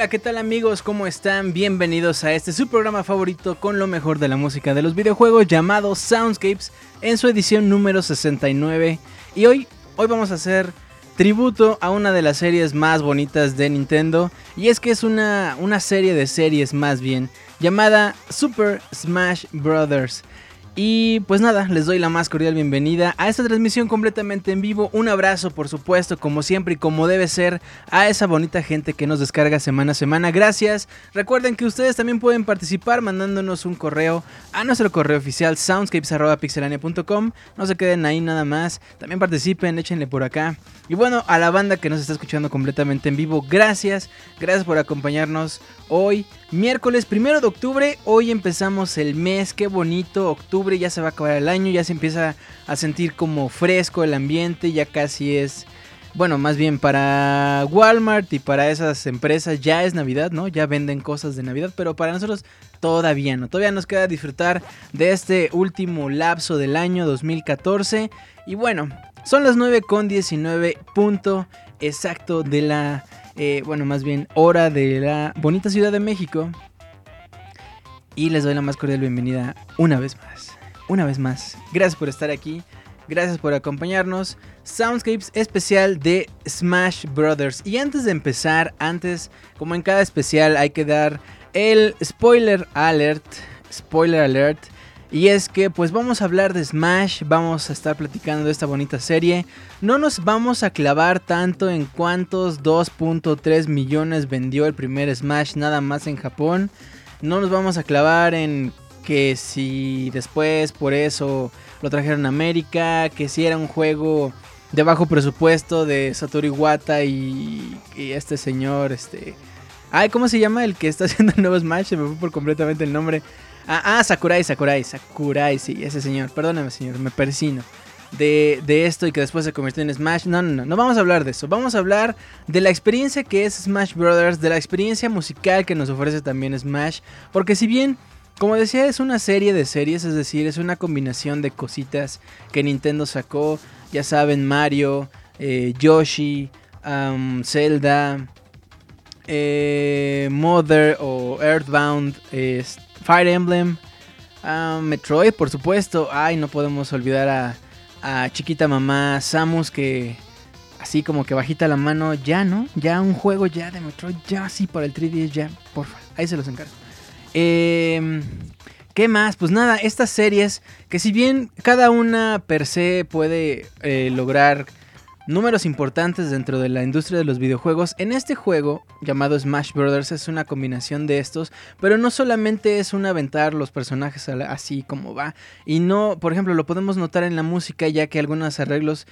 Hola, ¿qué tal amigos? ¿Cómo están? Bienvenidos a este su programa favorito con lo mejor de la música de los videojuegos llamado Soundscapes en su edición número 69. Y hoy, hoy vamos a hacer tributo a una de las series más bonitas de Nintendo. Y es que es una, una serie de series más bien, llamada Super Smash Bros. Y pues nada, les doy la más cordial bienvenida a esta transmisión completamente en vivo. Un abrazo, por supuesto, como siempre y como debe ser, a esa bonita gente que nos descarga semana a semana. Gracias. Recuerden que ustedes también pueden participar mandándonos un correo a nuestro correo oficial soundscapes.pixelania.com. No se queden ahí nada más. También participen, échenle por acá. Y bueno, a la banda que nos está escuchando completamente en vivo, gracias. Gracias por acompañarnos hoy, miércoles primero de octubre. Hoy empezamos el mes, qué bonito. Octubre ya se va a acabar el año, ya se empieza a sentir como fresco el ambiente, ya casi es. Bueno, más bien para Walmart y para esas empresas ya es Navidad, ¿no? Ya venden cosas de Navidad, pero para nosotros todavía no. Todavía nos queda disfrutar de este último lapso del año 2014. Y bueno, son las 9 con 19 punto exacto de la eh, bueno, más bien hora de la bonita Ciudad de México. Y les doy la más cordial bienvenida una vez más. Una vez más. Gracias por estar aquí. Gracias por acompañarnos. Soundscapes especial de Smash Brothers. Y antes de empezar, antes, como en cada especial, hay que dar el spoiler alert. Spoiler alert y es que pues vamos a hablar de Smash, vamos a estar platicando de esta bonita serie. No nos vamos a clavar tanto en cuántos 2.3 millones vendió el primer Smash nada más en Japón. No nos vamos a clavar en que si después por eso lo trajeron a América, que si era un juego de bajo presupuesto de Satoru Iwata y, y este señor, este... Ay, ¿cómo se llama el que está haciendo el nuevo Smash? Se me fue por completamente el nombre. Ah, ah, Sakurai, Sakurai, Sakurai, sí, ese señor. Perdóname, señor, me persino. De, de, esto y que después se convirtió en Smash. No, no, no, no vamos a hablar de eso. Vamos a hablar de la experiencia que es Smash Brothers, de la experiencia musical que nos ofrece también Smash. Porque si bien, como decía, es una serie de series, es decir, es una combinación de cositas que Nintendo sacó. Ya saben, Mario, eh, Yoshi, Zelda, eh, Mother o Earthbound. Este Fire Emblem, Metroid, por supuesto. Ay, no podemos olvidar a, a chiquita mamá Samus que así como que bajita la mano, ya, ¿no? Ya un juego ya de Metroid, ya sí para el 3DS, ya, porfa, ahí se los encargo. Eh, ¿Qué más? Pues nada, estas series que si bien cada una per se puede eh, lograr números importantes dentro de la industria de los videojuegos. En este juego, llamado Smash Brothers, es una combinación de estos, pero no solamente es un aventar los personajes así como va, y no, por ejemplo, lo podemos notar en la música, ya que algunos arreglos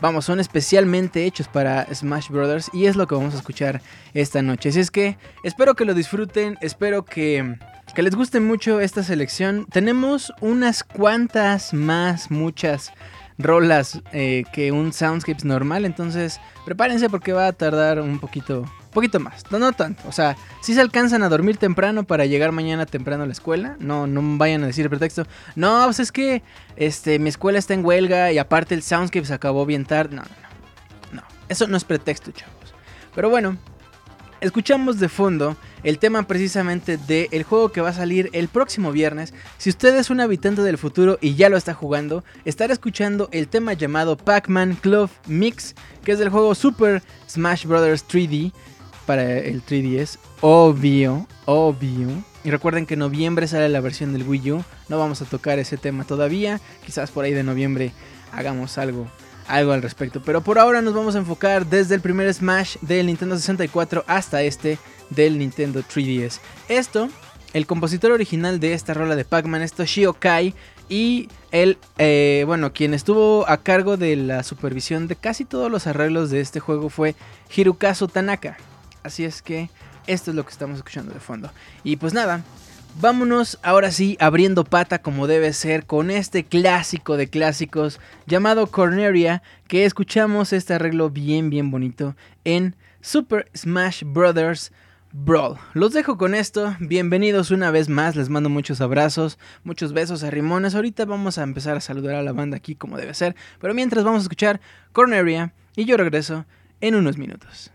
vamos, son especialmente hechos para Smash Brothers y es lo que vamos a escuchar esta noche. Así es que espero que lo disfruten, espero que, que les guste mucho esta selección. Tenemos unas cuantas más, muchas rolas eh, que un Soundscapes normal. Entonces, prepárense porque va a tardar un poquito, poquito más. No, no tanto. O sea, si se alcanzan a dormir temprano para llegar mañana temprano a la escuela, no, no vayan a decir el pretexto. No, pues es que este, mi escuela está en huelga y aparte el Soundscapes acabó bien tarde. No, no, no. No, eso no es pretexto, chavos. Pero bueno, escuchamos de fondo el tema precisamente del juego que va a salir el próximo viernes. Si usted es un habitante del futuro y ya lo está jugando, estará escuchando el tema llamado Pac-Man Club Mix, que es del juego Super Smash Bros. 3D para el 3DS. Obvio, obvio. Y recuerden que en noviembre sale la versión del Wii U. No vamos a tocar ese tema todavía. Quizás por ahí de noviembre hagamos algo algo al respecto. Pero por ahora nos vamos a enfocar desde el primer Smash del Nintendo 64 hasta este del Nintendo 3DS. Esto, el compositor original de esta rola de Pac-Man es Toshio Kai. Y él, eh, bueno, quien estuvo a cargo de la supervisión de casi todos los arreglos de este juego fue Hirokazu Tanaka. Así es que esto es lo que estamos escuchando de fondo. Y pues nada, Vámonos ahora sí abriendo pata como debe ser con este clásico de clásicos llamado Corneria que escuchamos este arreglo bien bien bonito en Super Smash Bros. Brawl. Los dejo con esto, bienvenidos una vez más, les mando muchos abrazos, muchos besos a Rimones, ahorita vamos a empezar a saludar a la banda aquí como debe ser, pero mientras vamos a escuchar Corneria y yo regreso en unos minutos.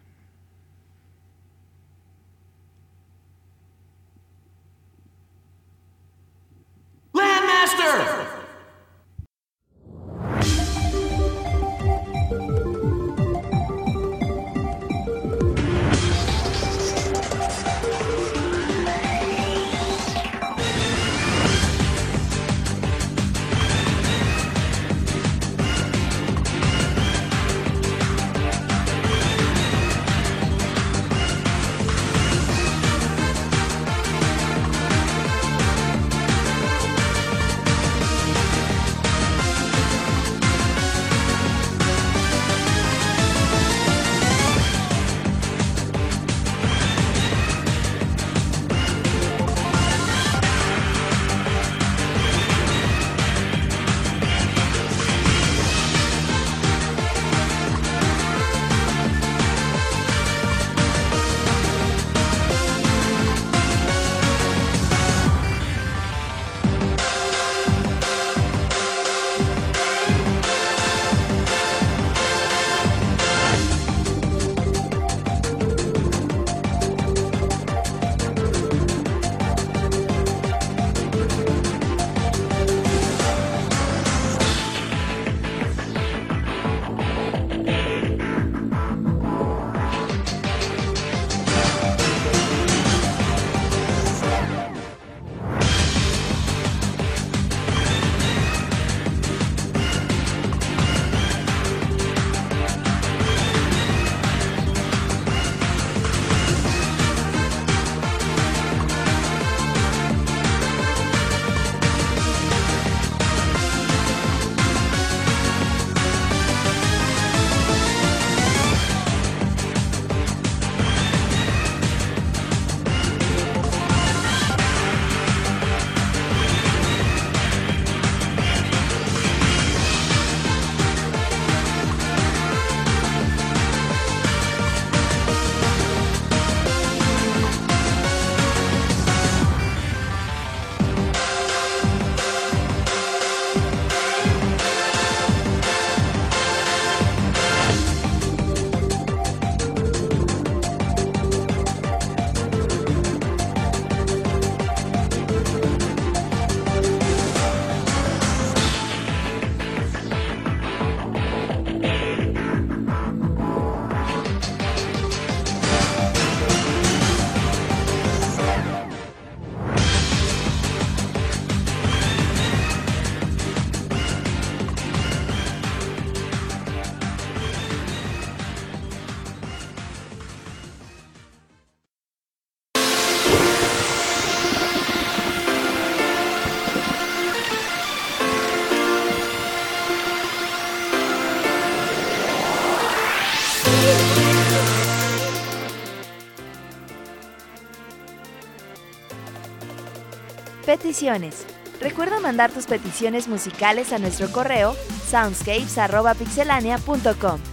Recuerda mandar tus peticiones musicales a nuestro correo soundscapes.pixelania.com.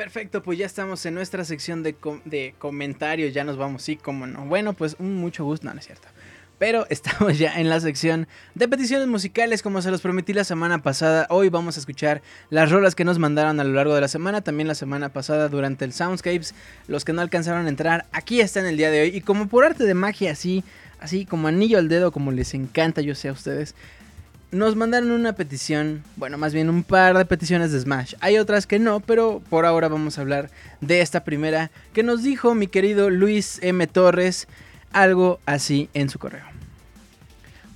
Perfecto, pues ya estamos en nuestra sección de, de comentarios, ya nos vamos, sí, como no. Bueno, pues un mucho gusto, no, no es cierto. Pero estamos ya en la sección de peticiones musicales, como se los prometí la semana pasada. Hoy vamos a escuchar las rolas que nos mandaron a lo largo de la semana, también la semana pasada durante el Soundscapes. Los que no alcanzaron a entrar, aquí están el día de hoy. Y como por arte de magia, así, así como anillo al dedo, como les encanta, yo sé a ustedes, nos mandaron una petición, bueno, más bien un par de peticiones de Smash. Hay otras que no, pero por ahora vamos a hablar de esta primera que nos dijo mi querido Luis M. Torres algo así en su correo.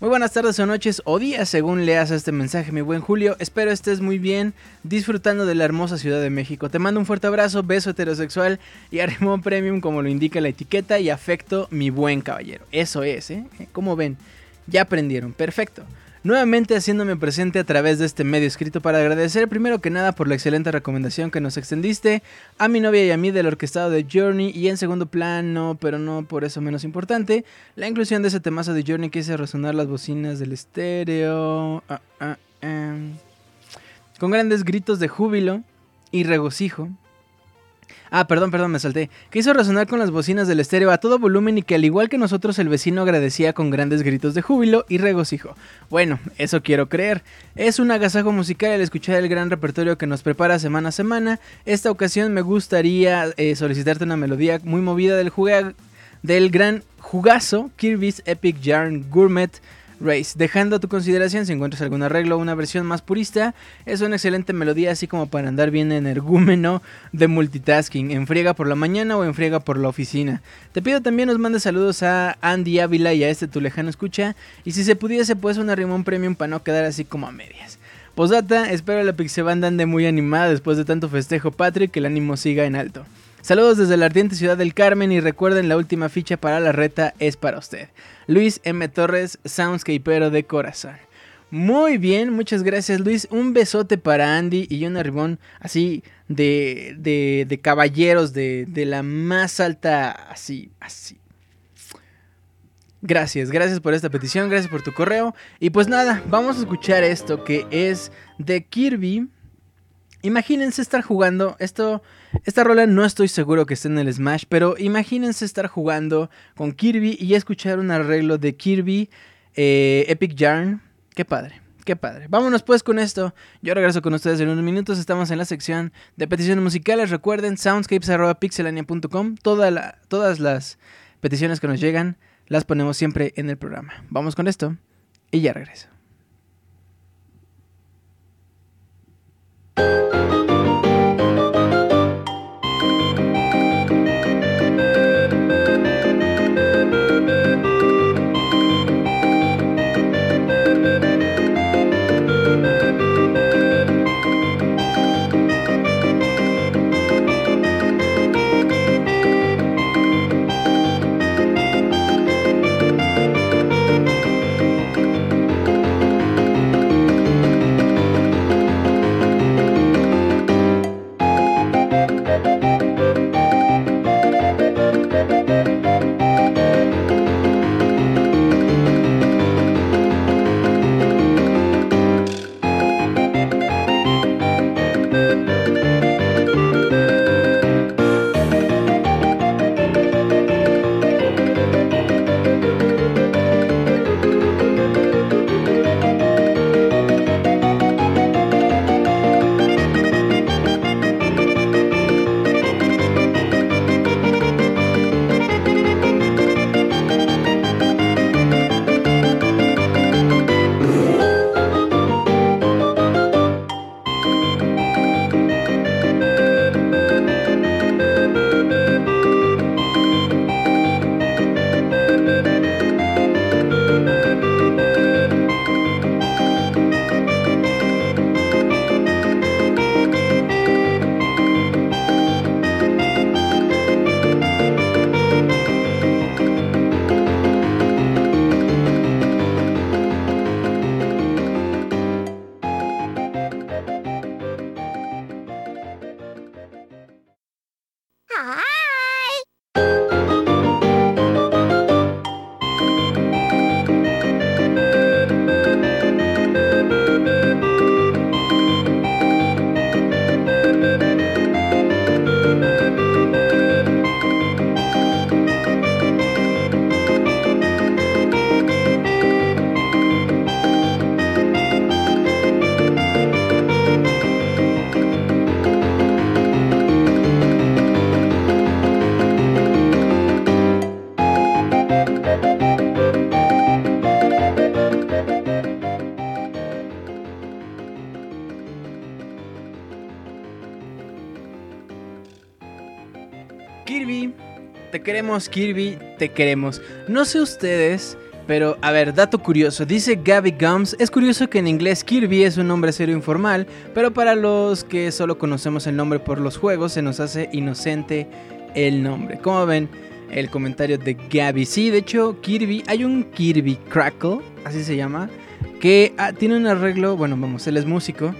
Muy buenas tardes o noches o días según leas este mensaje, mi buen Julio. Espero estés muy bien, disfrutando de la hermosa Ciudad de México. Te mando un fuerte abrazo, beso heterosexual y arrimón premium como lo indica la etiqueta y afecto, mi buen caballero. Eso es, ¿eh? Como ven, ya aprendieron, perfecto nuevamente haciéndome presente a través de este medio escrito para agradecer primero que nada por la excelente recomendación que nos extendiste a mi novia y a mí del orquestado de Journey y en segundo plano, pero no por eso menos importante, la inclusión de ese temazo de Journey que hizo resonar las bocinas del estéreo. Ah, ah, em, con grandes gritos de júbilo y regocijo Ah, perdón, perdón, me salté. Que hizo resonar con las bocinas del estéreo a todo volumen y que al igual que nosotros el vecino agradecía con grandes gritos de júbilo y regocijo. Bueno, eso quiero creer. Es un agasajo musical el escuchar el gran repertorio que nos prepara semana a semana. Esta ocasión me gustaría eh, solicitarte una melodía muy movida del, del gran jugazo Kirby's Epic Yarn Gourmet Race. Dejando a tu consideración si encuentras algún arreglo o una versión más purista, es una excelente melodía así como para andar bien energúmeno de multitasking, en friega por la mañana o en friega por la oficina. Te pido también nos mandes saludos a Andy Ávila y a este tu lejano escucha, y si se pudiese pues una rimón premium para no quedar así como a medias. Posdata, espero la Pixeband ande muy animada después de tanto festejo Patrick que el ánimo siga en alto. Saludos desde la ardiente ciudad del Carmen y recuerden la última ficha para la reta es para usted. Luis M. Torres, Soundscapero de corazón. Muy bien, muchas gracias Luis. Un besote para Andy y un arribón así de, de, de caballeros de, de la más alta, así, así. Gracias, gracias por esta petición, gracias por tu correo. Y pues nada, vamos a escuchar esto que es de Kirby. Imagínense estar jugando esto esta rola no estoy seguro que esté en el Smash, pero imagínense estar jugando con Kirby y escuchar un arreglo de Kirby eh, Epic Yarn. Qué padre. Qué padre. Vámonos pues con esto. Yo regreso con ustedes en unos minutos. Estamos en la sección de peticiones musicales. Recuerden soundscapes.pixelania.com. Toda todas las peticiones que nos llegan las ponemos siempre en el programa. Vamos con esto y ya regreso. Kirby, te queremos. No sé ustedes, pero a ver, dato curioso. Dice Gabby Gums. Es curioso que en inglés Kirby es un nombre serio informal, pero para los que solo conocemos el nombre por los juegos, se nos hace inocente el nombre. Como ven, el comentario de Gabby. Sí, de hecho, Kirby, hay un Kirby Crackle, así se llama, que ah, tiene un arreglo. Bueno, vamos, él es músico.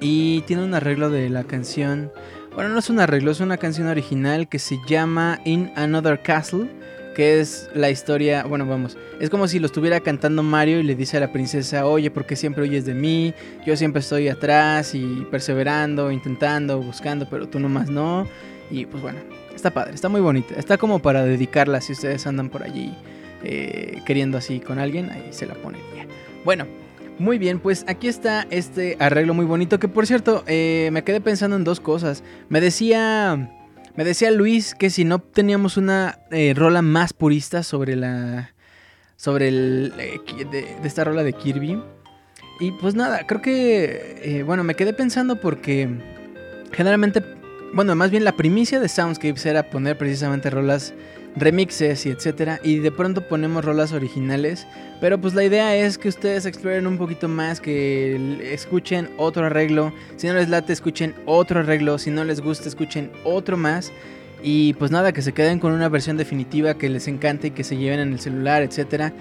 Y tiene un arreglo de la canción bueno, no es un arreglo, es una canción original que se llama In Another Castle, que es la historia, bueno, vamos, es como si lo estuviera cantando Mario y le dice a la princesa, oye, ¿por qué siempre oyes de mí? Yo siempre estoy atrás y perseverando, intentando, buscando, pero tú nomás no. Y pues bueno, está padre, está muy bonita, está como para dedicarla si ustedes andan por allí eh, queriendo así con alguien, ahí se la ponen. Bueno, muy bien, pues aquí está este arreglo muy bonito que por cierto eh, me quedé pensando en dos cosas. Me decía, me decía Luis que si no teníamos una eh, rola más purista sobre la, sobre el, eh, de, esta rola de Kirby. Y pues nada, creo que, bueno, me quedé pensando porque generalmente, bueno, más bien la primicia de Soundscapes era poner precisamente rolas remixes y etcétera. Y de pronto ponemos rolas originales. Pero pues la idea es que ustedes exploren un poquito más, que escuchen otro arreglo. Si no les late, escuchen otro arreglo. Si no les gusta, escuchen otro más. Y pues nada, que se queden con una versión definitiva que les encante y que se lleven en el celular, etcétera.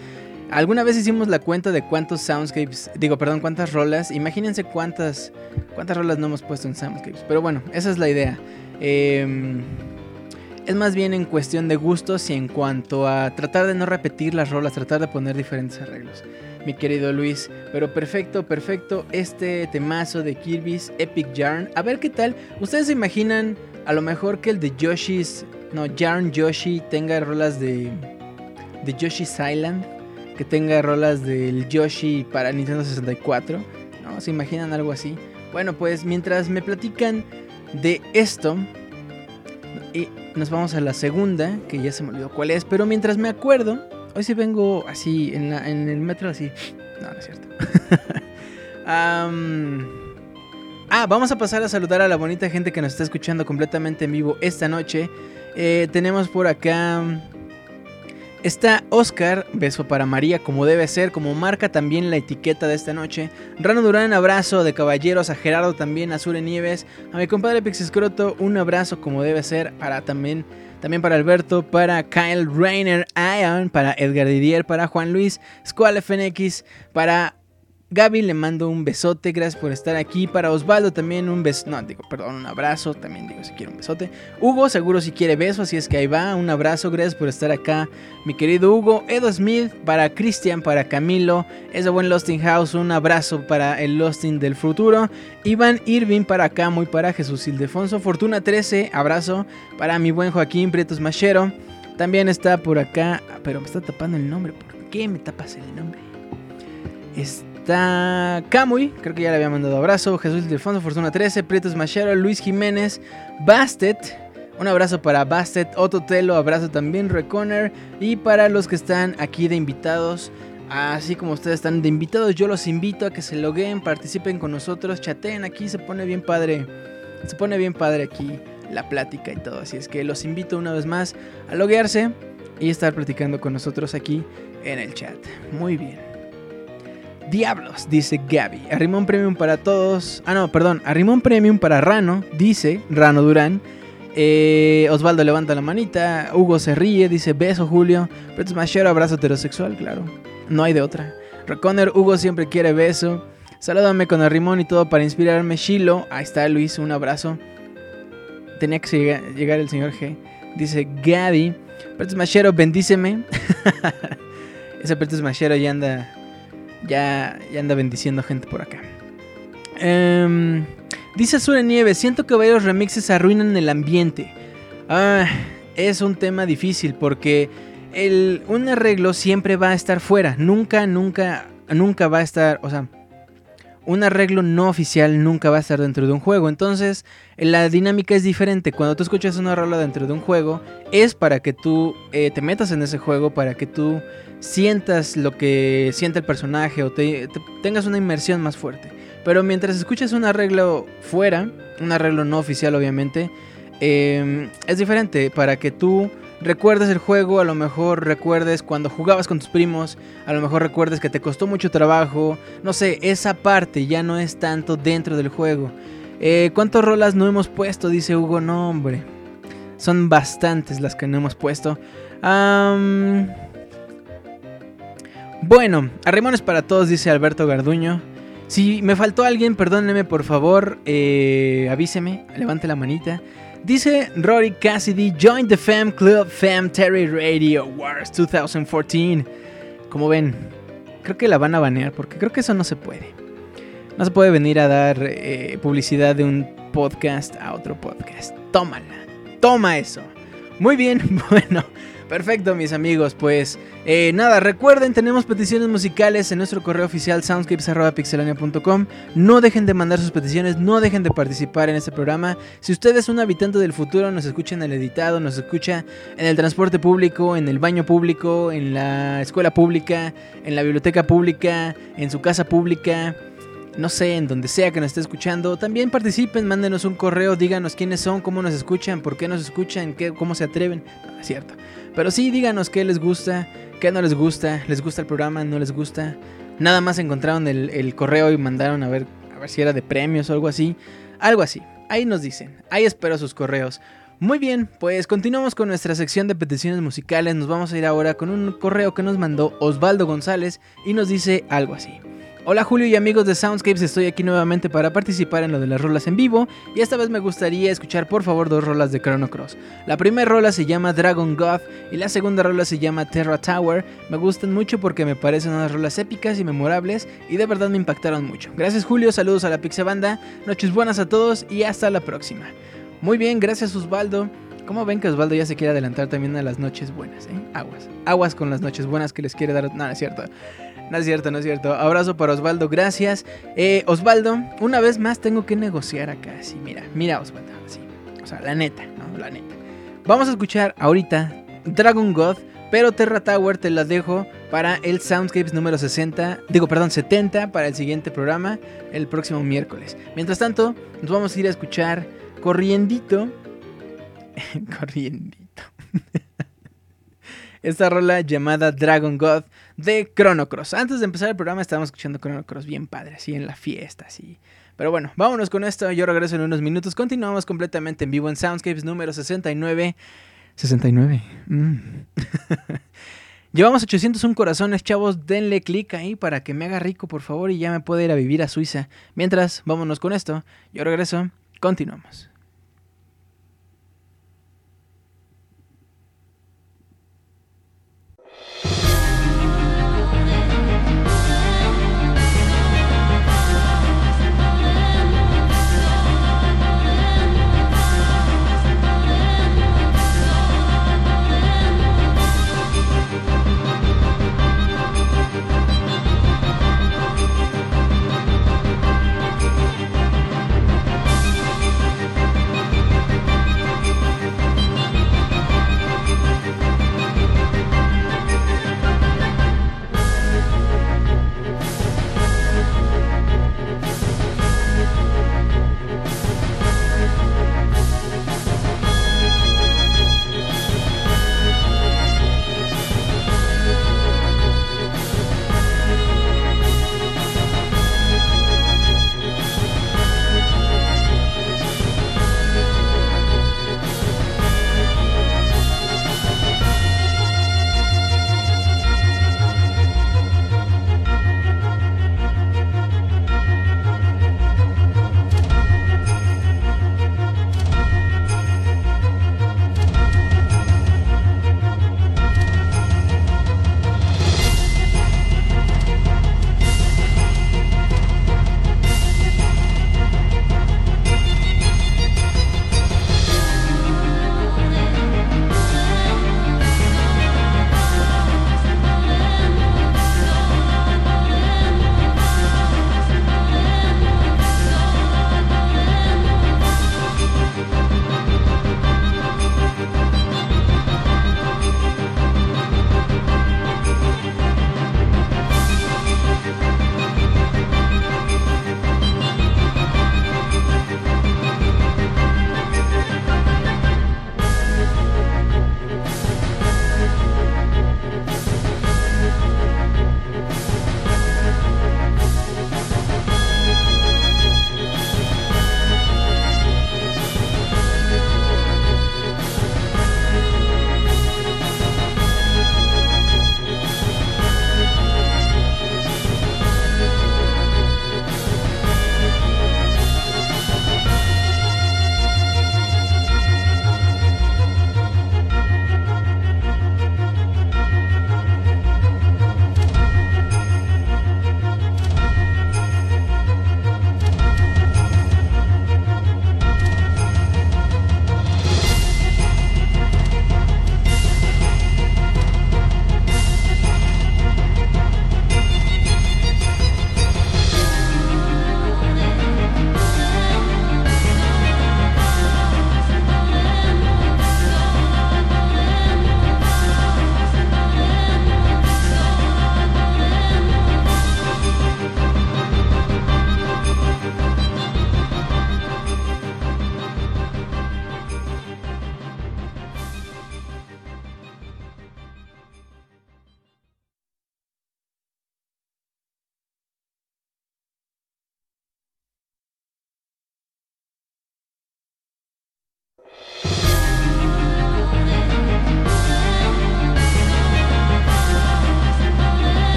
Alguna vez hicimos la cuenta de cuántos soundscapes, digo, perdón, cuántas rolas. Imagínense cuántas, cuántas rolas no hemos puesto en soundscapes. Pero bueno, esa es la idea. Eh, es más bien en cuestión de gustos y en cuanto a tratar de no repetir las rolas, tratar de poner diferentes arreglos. Mi querido Luis, pero perfecto, perfecto. Este temazo de Kirby's Epic Yarn. A ver qué tal. ¿Ustedes se imaginan a lo mejor que el de Yoshi's, no, Yarn Yoshi tenga rolas de, de Yoshi's Island? Que tenga rolas del Yoshi para Nintendo 64. ¿No? ¿Se imaginan algo así? Bueno, pues mientras me platican de esto, y nos vamos a la segunda, que ya se me olvidó cuál es, pero mientras me acuerdo, hoy sí vengo así, en, el metro así. No, no es cierto. ah, vamos a pasar a saludar a la bonita gente que nos está escuchando completamente en vivo esta noche. Eh, tenemos por acá Está Oscar, beso para María como debe ser, como marca también la etiqueta de esta noche. Rano Durán, abrazo de caballeros, a Gerardo también, a Sure Nieves, a mi compadre Pixescroto, un abrazo como debe ser, para también, también para Alberto, para Kyle Rainer Ion, para Edgar Didier, para Juan Luis, Squall FNX, para Gaby le mando un besote, gracias por estar aquí. Para Osvaldo también un beso, no, digo, perdón, un abrazo, también digo si quiere un besote. Hugo seguro si quiere beso, así es que ahí va, un abrazo, gracias por estar acá, mi querido Hugo. Edo Smith, para Cristian, para Camilo, es buen Losting House, un abrazo para el Losting del futuro. Iván Irving para acá, muy para Jesús Ildefonso. Fortuna 13, abrazo para mi buen Joaquín Prietos Machero. También está por acá, pero me está tapando el nombre, ¿por qué me tapas el nombre? Este Está Camuy, creo que ya le había mandado abrazo. Jesús del Fondo, Fortuna 13, Prietos Machero, Luis Jiménez, Bastet. Un abrazo para Bastet, Otto Telo, abrazo también, Reconner. Y para los que están aquí de invitados, así como ustedes están de invitados, yo los invito a que se loguen, participen con nosotros, chateen aquí, se pone bien padre. Se pone bien padre aquí la plática y todo. Así es que los invito una vez más a loguearse y estar platicando con nosotros aquí en el chat. Muy bien. Diablos, dice Gaby. Arrimón Premium para todos. Ah, no, perdón. Arrimón Premium para Rano, dice Rano Durán. Eh, Osvaldo levanta la manita. Hugo se ríe, dice beso, Julio. Preto Machero, abrazo heterosexual, claro. No hay de otra. Reconner, Hugo siempre quiere beso. Salúdame con Arrimón y todo para inspirarme. Shilo, ahí está Luis, un abrazo. Tenía que llegar, el señor G. Dice Gaby. Preto Machero, bendíceme. Ese Preto Machero ya anda ya, ya anda bendiciendo gente por acá. Em, dice Sure Nieve, siento que varios remixes arruinan el ambiente. Ah, es un tema difícil porque el, un arreglo siempre va a estar fuera. Nunca, nunca, nunca va a estar, o sea, un arreglo no oficial nunca va a estar dentro de un juego. Entonces, la dinámica es diferente. Cuando tú escuchas una rola dentro de un juego, es para que tú eh, te metas en ese juego, para que tú sientas lo que siente el personaje o tengas una inmersión más fuerte. Pero mientras escuchas un arreglo fuera, un arreglo no oficial obviamente, em, es diferente para que tú recuerdes el juego, a lo mejor recuerdes cuando jugabas con tus primos, a lo mejor recuerdes que te costó mucho trabajo, no sé, esa parte ya no es tanto dentro del juego. Eh, ¿Cuántas rolas no hemos puesto? Dice Hugo, no hombre. Son bastantes las que no hemos puesto. Bueno, arrimones para todos, dice Alberto Garduño. Si me faltó alguien, perdóneme por favor, eh, avíseme, levante la manita. Dice Rory Cassidy, join the Fam Club Fam Terry Radio Wars 2014. Como ven, creo que la van a banear porque creo que eso no se puede. No se puede venir a dar eh, publicidad de un podcast a otro podcast. Tómala, toma eso. Muy bien, bueno. Perfecto, mis amigos. Pues eh, nada, recuerden, tenemos peticiones musicales en nuestro correo oficial soundscapes.pixelania.com. No dejen de mandar sus peticiones, no dejen de participar en este programa. Si usted es un habitante del futuro, nos escucha en el editado, nos escucha en el transporte público, en el baño público, en la escuela pública, en la biblioteca pública, en su casa pública no sé, en donde sea que nos esté escuchando, también participen, mándenos un correo, díganos quiénes son, cómo nos escuchan, por qué nos escuchan, qué, cómo se atreven. No, es cierto. Pero sí, díganos qué les gusta, qué no les gusta, les gusta el programa, no les gusta. Nada más encontraron el, correo y mandaron a ver, a ver si era de premios o algo así. Algo así. Ahí nos dicen. Ahí espero sus correos. Muy bien, pues continuamos con nuestra sección de peticiones musicales. Nos vamos a ir ahora con un correo que nos mandó Osvaldo González y nos dice algo así. Hola Julio y amigos de Soundscapes, estoy aquí nuevamente para participar en lo de las rolas en vivo y esta vez me gustaría escuchar por favor dos rolas de Chrono Cross. La primera rola se llama Dragon God y la segunda rola se llama Terra Tower. Me gustan mucho porque me parecen unas rolas épicas y memorables y de verdad me impactaron mucho. Gracias Julio, saludos a la Pixabanda, noches buenas a todos y hasta la próxima. Muy bien, gracias Osvaldo. ¿Cómo ven que Osvaldo ya se quiere adelantar también a las noches buenas? Eh? Aguas. Aguas con las noches buenas que les quiere dar. No, es cierto. No es cierto, no es cierto. Abrazo para Osvaldo, gracias. Eh, Osvaldo, una vez más tengo que negociar acá. Sí, mira, mira Osvaldo. Sí. O sea, la neta. La neta. Vamos a escuchar ahorita Dragon God, pero Terra Tower te la dejo para el Soundscapes número 60. Digo, perdón, 70 para el siguiente programa, el próximo miércoles. Mientras tanto, nos vamos a ir a escuchar Corriendito. Corriendito. Esta rola llamada Dragon God de Chrono Cross. Antes de empezar el programa estábamos escuchando Chrono Cross bien padre, así en la fiesta, así. Pero bueno, vámonos con esto. Yo regreso en unos minutos. Continuamos completamente en vivo en Soundscapes número 69. 69. Mm. Llevamos 801 corazones, chavos. Denle clic ahí para que me haga rico, por favor, y ya me pueda ir a vivir a Suiza. Mientras, vámonos con esto. Yo regreso. Continuamos.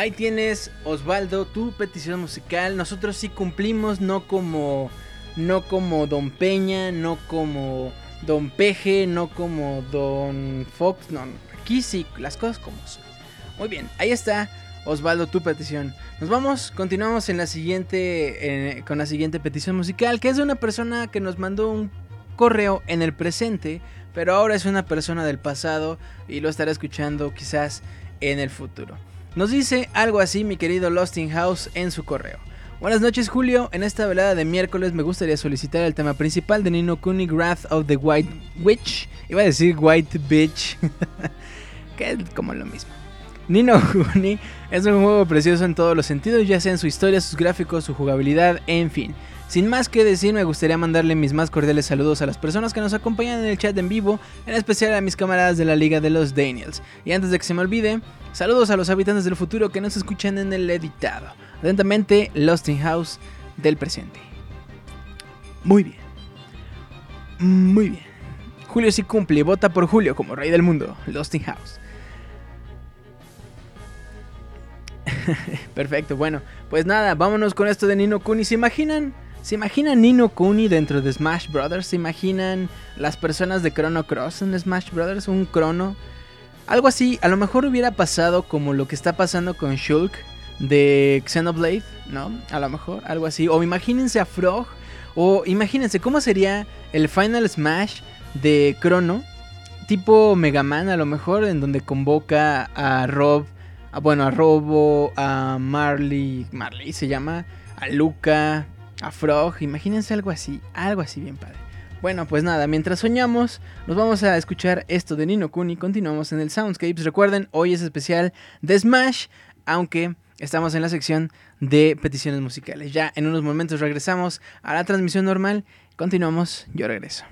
Ahí tienes, Osvaldo, tu petición musical. Nosotros sí cumplimos, no como, no como Don Peña, no como Don Peje, no como Don Fox. No, aquí sí, las cosas como son. Muy bien, ahí está, Osvaldo, tu petición. Nos vamos, continuamos en la siguiente, con la siguiente petición musical, que es de una persona que nos mandó un correo en el presente, pero ahora es una persona del pasado y lo estará escuchando quizás en el futuro. Nos dice algo así mi querido Losting House en su correo. Buenas noches Julio, en esta velada de miércoles me gustaría solicitar el tema principal de Nino Kuni Wrath of the White Witch. Iba a decir White Bitch, que es como lo mismo. Nino Kuni es un juego precioso en todos los sentidos, ya sea en su historia, sus gráficos, su jugabilidad, en fin. Sin más que decir, me gustaría mandarle mis más cordiales saludos a las personas que nos acompañan en el chat en vivo, en especial a mis camaradas de la Liga de los Daniels. Y antes de que se me olvide, saludos a los habitantes del futuro que nos escuchan en el editado. Atentamente, Lost in House del presente. Muy bien. Muy bien. Julio sí cumple, vota por Julio como rey del mundo. Lost in House. Perfecto, bueno, pues nada, vámonos con esto de Nino Kuni. ¿Se imaginan? ¿Se imaginan Nino Kuni dentro de Smash Brothers? ¿Se imaginan las personas de Chrono Cross en Smash Brothers? Un Chrono. Algo así, a lo mejor hubiera pasado como lo que está pasando con Shulk de Xenoblade, ¿no? A lo mejor, algo así. O imagínense a Frog. O imagínense cómo sería el Final Smash de Chrono. Tipo Mega Man a lo mejor, en donde convoca a Rob, a, bueno, a Robo, a Marley, Marley se llama, a Luca, a Frog, imagínense algo así, algo así bien padre. Bueno, pues nada, mientras soñamos, nos vamos a escuchar esto de Nino Kuni. Continuamos en el Soundscapes. Recuerden, hoy es especial de Smash, aunque estamos en la sección de peticiones musicales. Ya en unos momentos regresamos a la transmisión normal. Continuamos, yo regreso.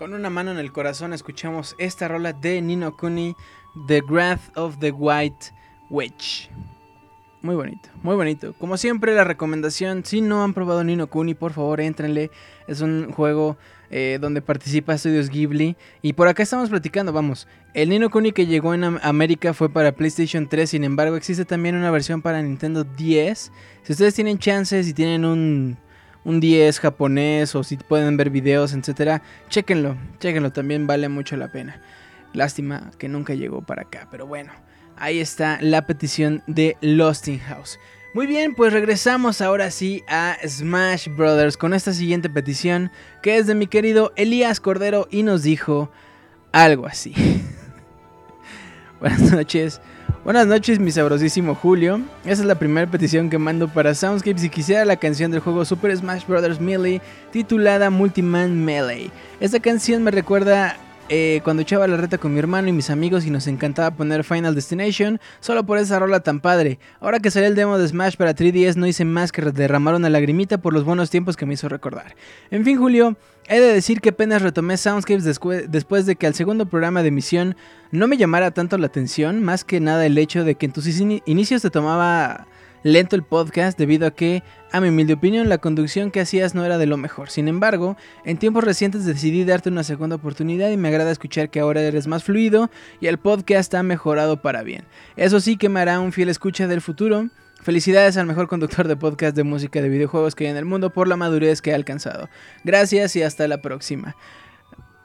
Con una mano en el corazón escuchamos esta rola de Nino Kuni, The Wrath of the White Witch. Muy bonito, muy bonito. Como siempre, la recomendación, si no han probado Nino Kuni, por favor, éntrenle. Es un juego eh, donde participa Studios Ghibli. Y por acá estamos platicando, vamos. El Nino Kuni que llegó en América fue para PlayStation 3, sin embargo, existe también una versión para Nintendo 10. Si ustedes tienen chances y tienen un, un 10 japonés o si pueden ver videos, etcétera, chequenlo, chequenlo, también vale mucho la pena. Lástima que nunca llegó para acá, pero bueno. Ahí está la petición de Lost in House. Muy bien, pues regresamos ahora sí a Smash Brothers con esta siguiente petición que es de mi querido Elías Cordero y nos dijo algo así. Buenas noches. Buenas noches, mi sabrosísimo Julio. Esa es la primera petición que mando para Soundscapes y quisiera la canción del juego Super Smash Bros. Melee titulada Multiman Melee. Esta canción me recuerda eh, cuando echaba la reta con mi hermano y mis amigos y nos encantaba poner Final Destination, solo por esa rola tan padre. Ahora que salió el demo de Smash para 3DS no hice más que derramar una lagrimita por los buenos tiempos que me hizo recordar. En fin, Julio, he de decir que apenas retomé Soundscapes después de que al segundo programa de emisión no me llamara tanto la atención, más que nada el hecho de que en tus inicios te tomaba lento el podcast debido a que, a mi humilde opinión, la conducción que hacías no era de lo mejor. Sin embargo, en tiempos recientes decidí darte una segunda oportunidad y me agrada escuchar que ahora eres más fluido y el podcast ha mejorado para bien. Eso sí que me hará un fiel escucha del futuro. Felicidades al mejor conductor de podcast de música de videojuegos que hay en el mundo por la madurez que ha alcanzado. Gracias y hasta la próxima.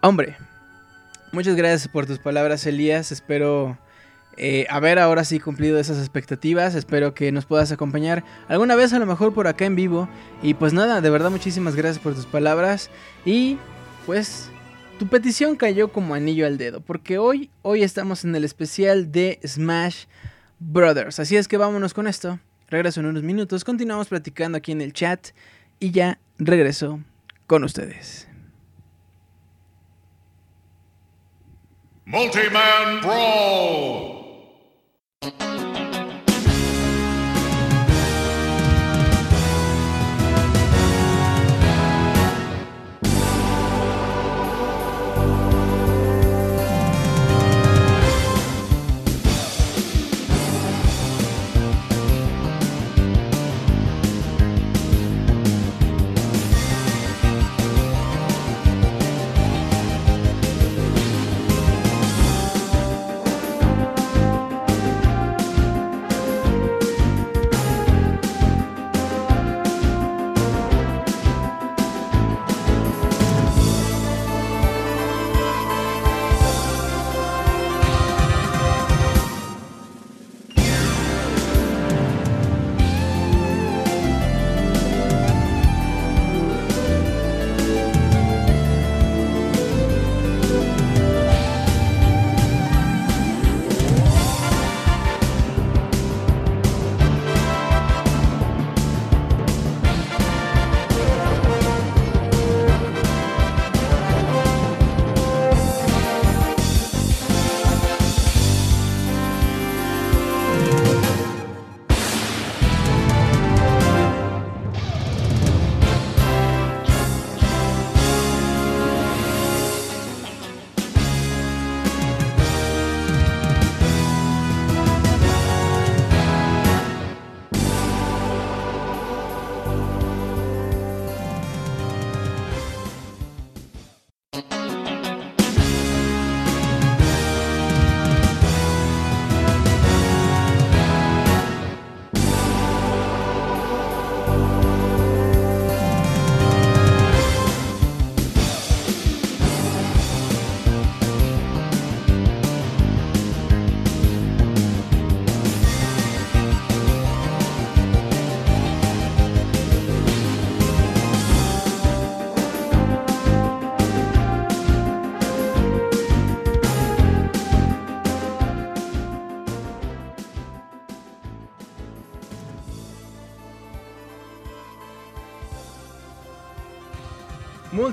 Hombre, muchas gracias por tus palabras, Elías. Espero eh, haber ahora sí cumplido esas expectativas. Espero que nos puedas acompañar alguna vez a lo mejor por acá en vivo. Y pues nada, de verdad muchísimas gracias por tus palabras. Y pues tu petición cayó como anillo al dedo. Porque hoy, hoy estamos en el especial de Smash Brothers. Así es que vámonos con esto. Regreso en unos minutos. Continuamos platicando aquí en el chat. Y ya regreso con ustedes. Multi-Man Brawl! Thank you.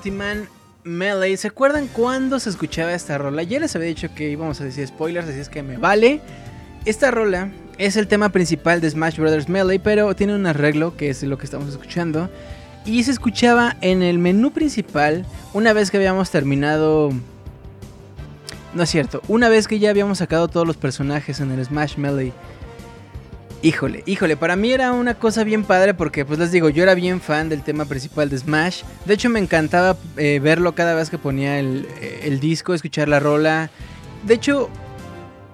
Multiman Melee. ¿Se acuerdan cuándo se escuchaba esta rola? Ya les había dicho que íbamos a decir spoilers, así es que me vale. Esta rola es el tema principal de Smash Bros. Melee, pero tiene un arreglo que es lo que estamos escuchando. Y se escuchaba en el menú principal una vez que habíamos terminado... No es cierto, una vez que ya habíamos sacado todos los personajes en el Smash Melee. Híjole, híjole, para mí era una cosa bien padre porque pues les digo, yo era bien fan del tema principal de Smash. De hecho me encantaba eh, verlo cada vez que ponía el, eh, el disco, escuchar la rola. De hecho,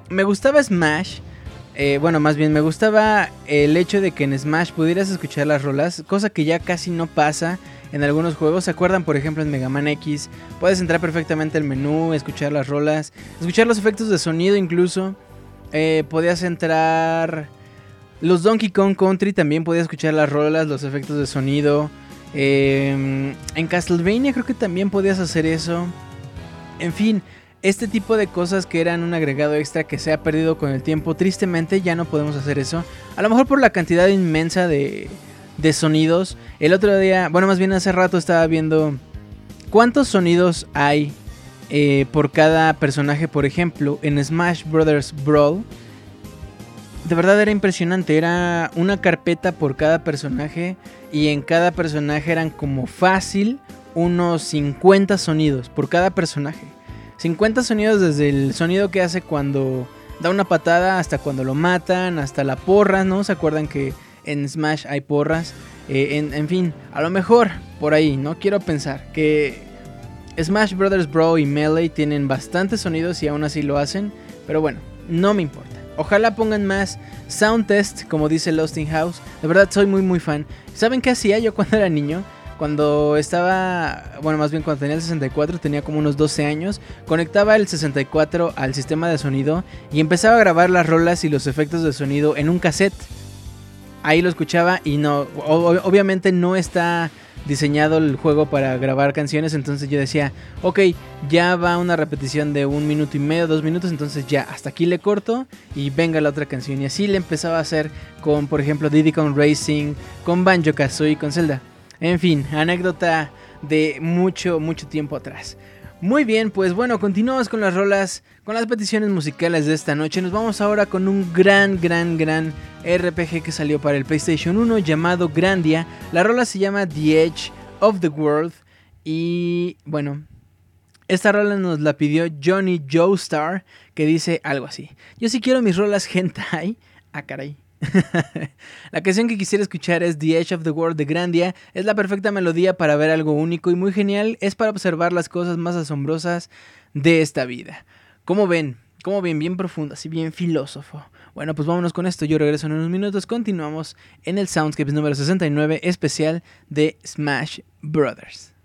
me gustaba Smash eh, bueno, más bien me gustaba el hecho de que en Smash pudieras escuchar las rolas, cosa que ya casi no pasa en algunos juegos. ¿Se acuerdan, por ejemplo, en Mega Man X? Puedes entrar perfectamente al menú, escuchar las rolas, escuchar los efectos de sonido incluso. Podías entrar... Los Donkey Kong Country también podías escuchar las rolas, los efectos de sonido. Eh, en Castlevania creo que también podías hacer eso. En fin, este tipo de cosas que eran un agregado extra que se ha perdido con el tiempo, tristemente ya no podemos hacer eso. A lo mejor por la cantidad inmensa de, de sonidos. El otro día, bueno, más bien hace rato estaba viendo cuántos sonidos hay eh, por cada personaje, por ejemplo, en Smash Brothers Brawl. De verdad era impresionante, era una carpeta por cada personaje y en cada personaje eran como fácil unos 50 sonidos por cada personaje. 50 sonidos desde el sonido que hace cuando da una patada hasta cuando lo matan, hasta la porra, ¿no? ¿Se acuerdan que en Smash hay porras? Eh, en, fin, a lo mejor por ahí, ¿no? Quiero pensar que Smash Brothers Bro y Melee tienen bastantes sonidos y aún así lo hacen, pero bueno, no me importa. Ojalá pongan más sound test, como dice Lost in House. De verdad soy muy muy fan. ¿Saben qué hacía yo cuando era niño? Cuando estaba, bueno, más bien cuando tenía el 64, tenía como unos 12 años, conectaba el 64 al sistema de sonido y empezaba a grabar las rolas y los efectos de sonido en un cassette. Ahí lo escuchaba y no, obviamente no está diseñado el juego para grabar canciones, entonces yo decía, ok, ya va una repetición de un minuto y medio, dos minutos, entonces ya hasta aquí le corto y venga la otra canción. Y así le empezaba a hacer con, por ejemplo, Diddy Kong Racing, con Banjo Kazooie, con Zelda. En fin, anécdota de mucho, mucho tiempo atrás. Muy bien, pues bueno, continuamos con las rolas, con las peticiones musicales de esta noche. Nos vamos ahora con un gran, gran, gran RPG que salió para el PlayStation 1 llamado Grandia. La rola se llama The Edge of the World. Y bueno, esta rola nos la pidió Johnny Joestar, que dice algo así. Yo sí quiero mis rolas hentai. Ah, caray. la canción que quisiera escuchar es The Edge of the World de Grandia. Es la perfecta melodía para ver algo único y muy genial. Es para observar las cosas más asombrosas de esta vida. ¿Cómo ven? ¿Cómo ven? Bien profundo, así bien filósofo. Bueno, pues vámonos con esto. Yo regreso en unos minutos. Continuamos en el Soundscapes número 69 especial de Smash Brothers.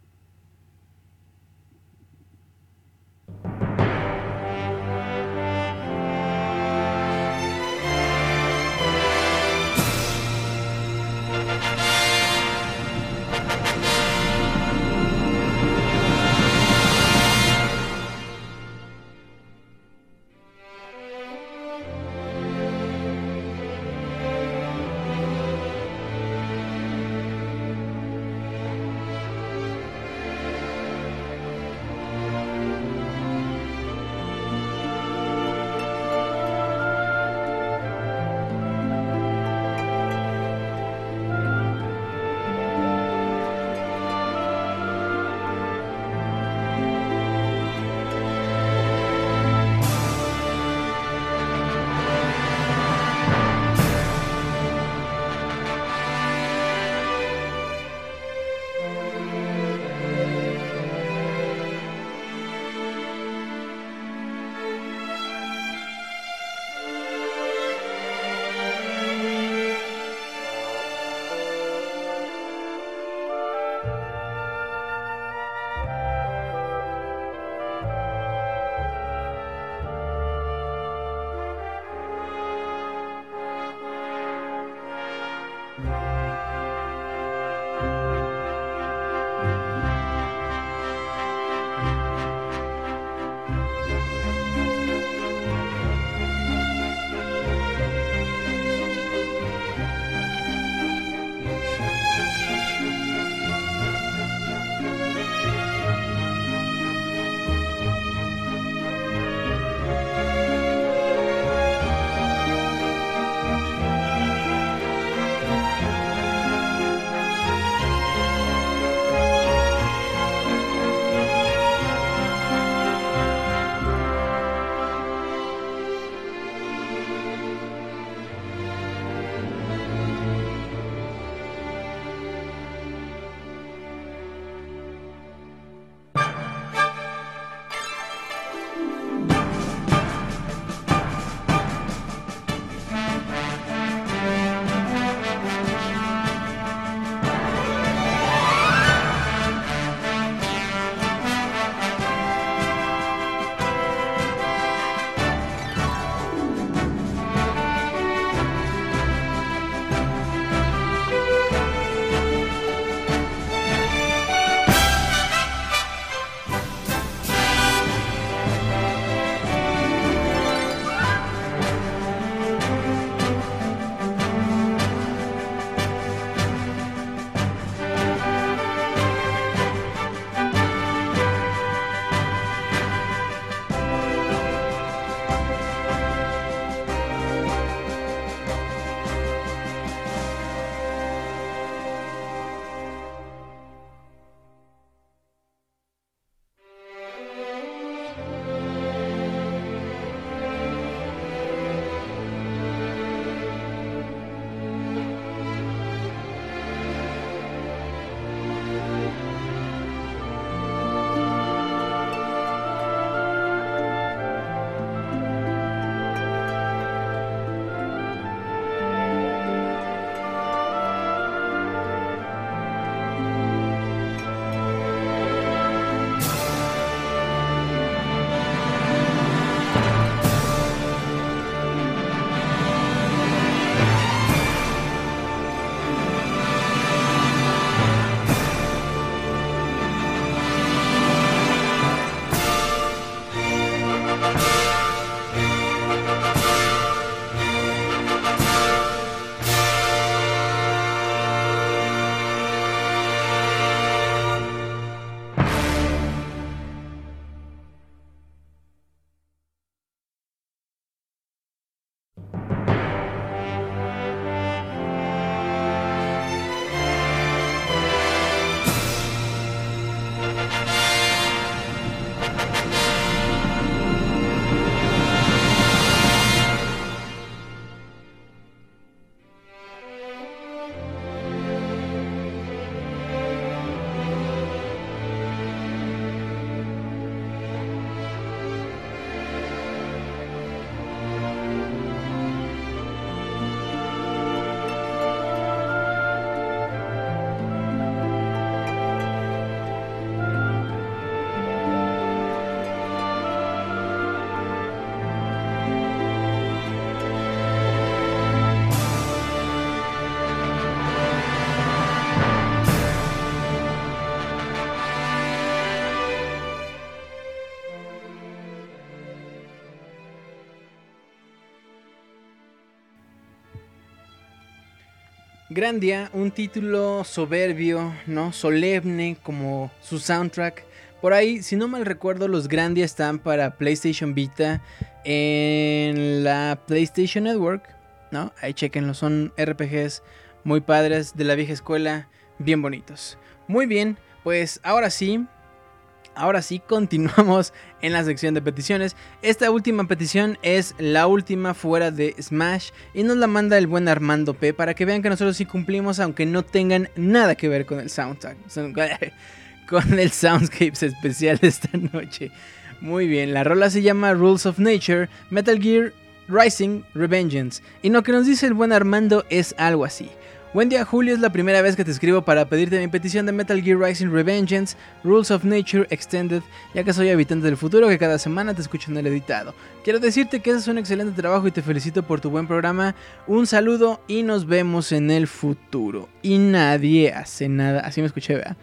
Grandia, un título soberbio, ¿no? Solemne como su soundtrack. Por ahí, si no mal recuerdo, los Grandia están para PlayStation Vita en la PlayStation Network, ¿no? Ahí chequenlo, son RPGs muy padres de la vieja escuela, bien bonitos. Muy bien, pues ahora sí, ahora sí continuamos en la sección de peticiones. Esta última petición es la última fuera de Smash y nos la manda el buen Armando P para que vean que nosotros sí cumplimos aunque no tengan nada que ver con el soundtrack, con el soundscapes especial de esta noche. Muy bien, la rola se llama Rules of Nature, Metal Gear Rising Revengeance y lo que nos dice el buen Armando es algo así. Buen día Julio, es la primera vez que te escribo para pedirte mi petición de Metal Gear Rising Revengeance, Rules of Nature Extended, ya que soy habitante del futuro que cada semana te escucho en el editado. Quiero decirte que haces un excelente trabajo y te felicito por tu buen programa. Un saludo y nos vemos en el futuro. Y nadie hace nada. Así me escuché, vea.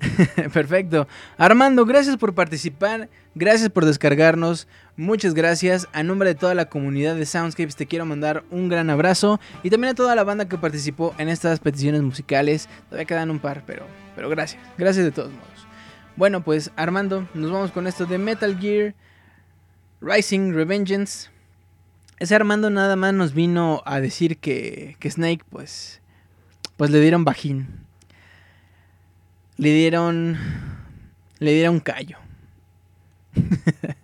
Perfecto. Armando, gracias por participar, gracias por descargarnos, muchas gracias. A nombre de toda la comunidad de Soundscapes te quiero mandar un gran abrazo y también a toda la banda que participó en estas peticiones musicales. Todavía quedan un par, pero, pero gracias, gracias de todos modos. Bueno, pues Armando, nos vamos con esto de Metal Gear Rising Revengeance. Ese Armando nada más nos vino a decir que, que Snake, pues, pues le dieron bajín le dieron. Le dieron callo.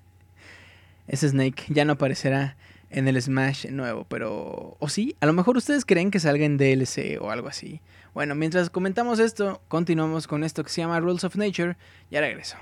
Ese Snake ya no aparecerá en el Smash nuevo, pero... O sí, a lo mejor ustedes creen que salga en DLC o algo así. Bueno, mientras comentamos esto, continuamos con esto que se llama Rules of Nature. Ya regreso.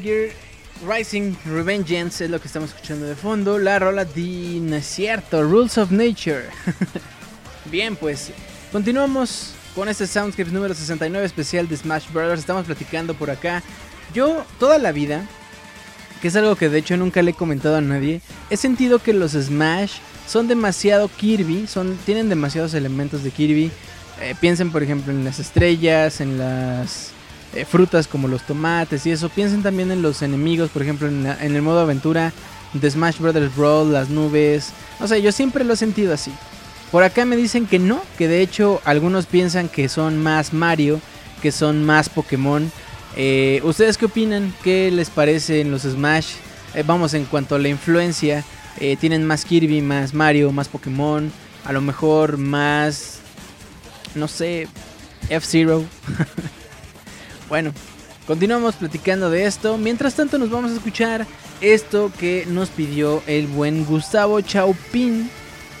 Gear Rising Revengeance es lo que estamos escuchando de fondo. La rola de cierto, Rules of Nature. Bien, pues continuamos con este Soundscapes número 69 especial de Smash Brothers. Estamos platicando por acá. Yo toda la vida, que es algo que de hecho nunca le he comentado a nadie, he sentido que los Smash son demasiado Kirby, son, tienen demasiados elementos de Kirby. Eh, piensen por ejemplo en las estrellas, en las eh, frutas como los tomates y eso. Piensen también en los enemigos, por ejemplo en, en el modo aventura de Smash Brothers Brawl, las nubes. O sea, yo siempre lo he sentido así. Por acá me dicen que no, que de hecho algunos piensan que son más Mario, que son más Pokémon. Eh, ¿Ustedes qué opinan? ¿Qué les parece en los Smash? Eh, vamos, en cuanto a la influencia, tienen más Kirby, más Mario, más Pokémon, a lo mejor más, no sé, F-Zero. bueno, continuamos platicando de esto. Mientras tanto nos vamos a escuchar esto que nos pidió el buen Gustavo Chaupin,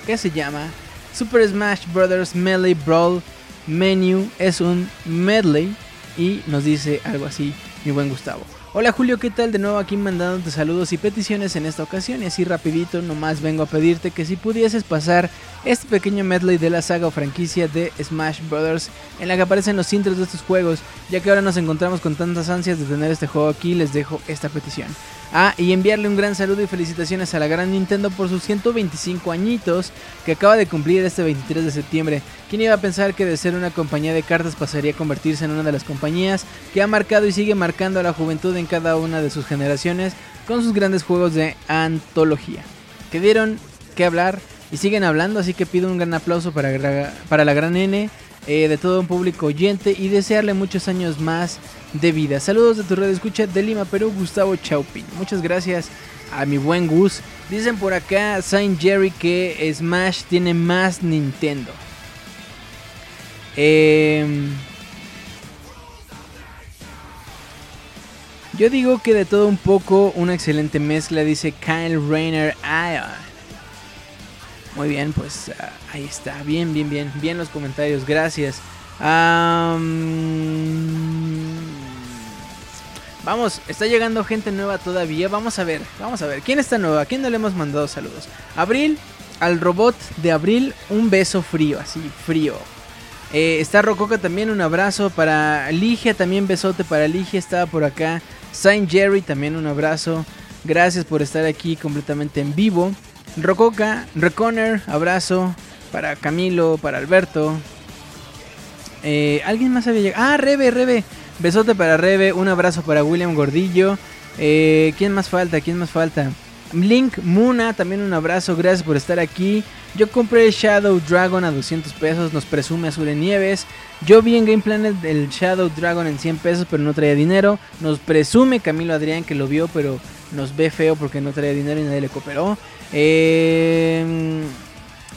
que se llama Super Smash Bros. Melee Brawl Menu es un medley y nos dice algo así, mi buen Gustavo. Hola Julio, ¿qué tal? De nuevo aquí mandándote saludos y peticiones en esta ocasión y así rapidito nomás vengo a pedirte que si pudieses pasar este pequeño medley de la saga o franquicia de Smash Bros. en la que aparecen los intros de estos juegos, ya que ahora nos encontramos con tantas ansias de tener este juego aquí, les dejo esta petición. Ah, y enviarle un gran saludo y felicitaciones a la gran Nintendo por sus 125 añitos que acaba de cumplir este 23 de septiembre. ¿Quién iba a pensar que de ser una compañía de cartas pasaría a convertirse en una de las compañías que ha marcado y sigue marcando a la juventud en cada una de sus generaciones con sus grandes juegos de antología? Que dieron que hablar y siguen hablando, así que pido un gran aplauso para, para la gran N, eh, de todo un público oyente y desearle muchos años más de vida. Saludos de tu red escucha de Lima, Perú, Gustavo Chaupin. Muchas gracias a mi buen Gus. Dicen por acá Saint Jerry que Smash tiene más Nintendo. Em, yo digo que de todo un poco, una excelente mezcla, dice Kyle Rayner. Muy bien, pues ah, ahí está. Bien, bien, bien. Bien los comentarios. Gracias. Vamos, está llegando gente nueva todavía. Vamos a ver, vamos a ver. ¿Quién está nueva? ¿A quién no le hemos mandado saludos? Abril, al robot de Abril, un beso frío, así, frío. Eh, está Rococa también, un abrazo para Ligia, también besote para Ligia, estaba por acá. Saint Jerry, también un abrazo. Gracias por estar aquí completamente en vivo. Rococa, Reconer, abrazo para Camilo, para Alberto. Eh, ¿Alguien más había llegado? Ah, Rebe, Rebe. Besote para Rebe, un abrazo para William Gordillo. Eh, ¿Quién más falta? ¿Quién más falta? Link Muna, también un abrazo, gracias por estar aquí. Yo compré Shadow Dragon a 200 pesos, nos presume Azure Nieves. Yo vi en Game Planet el Shadow Dragon en 100 pesos, pero no traía dinero. Nos presume Camilo Adrián que lo vio, pero nos ve feo porque no traía dinero y nadie le cooperó. Eh,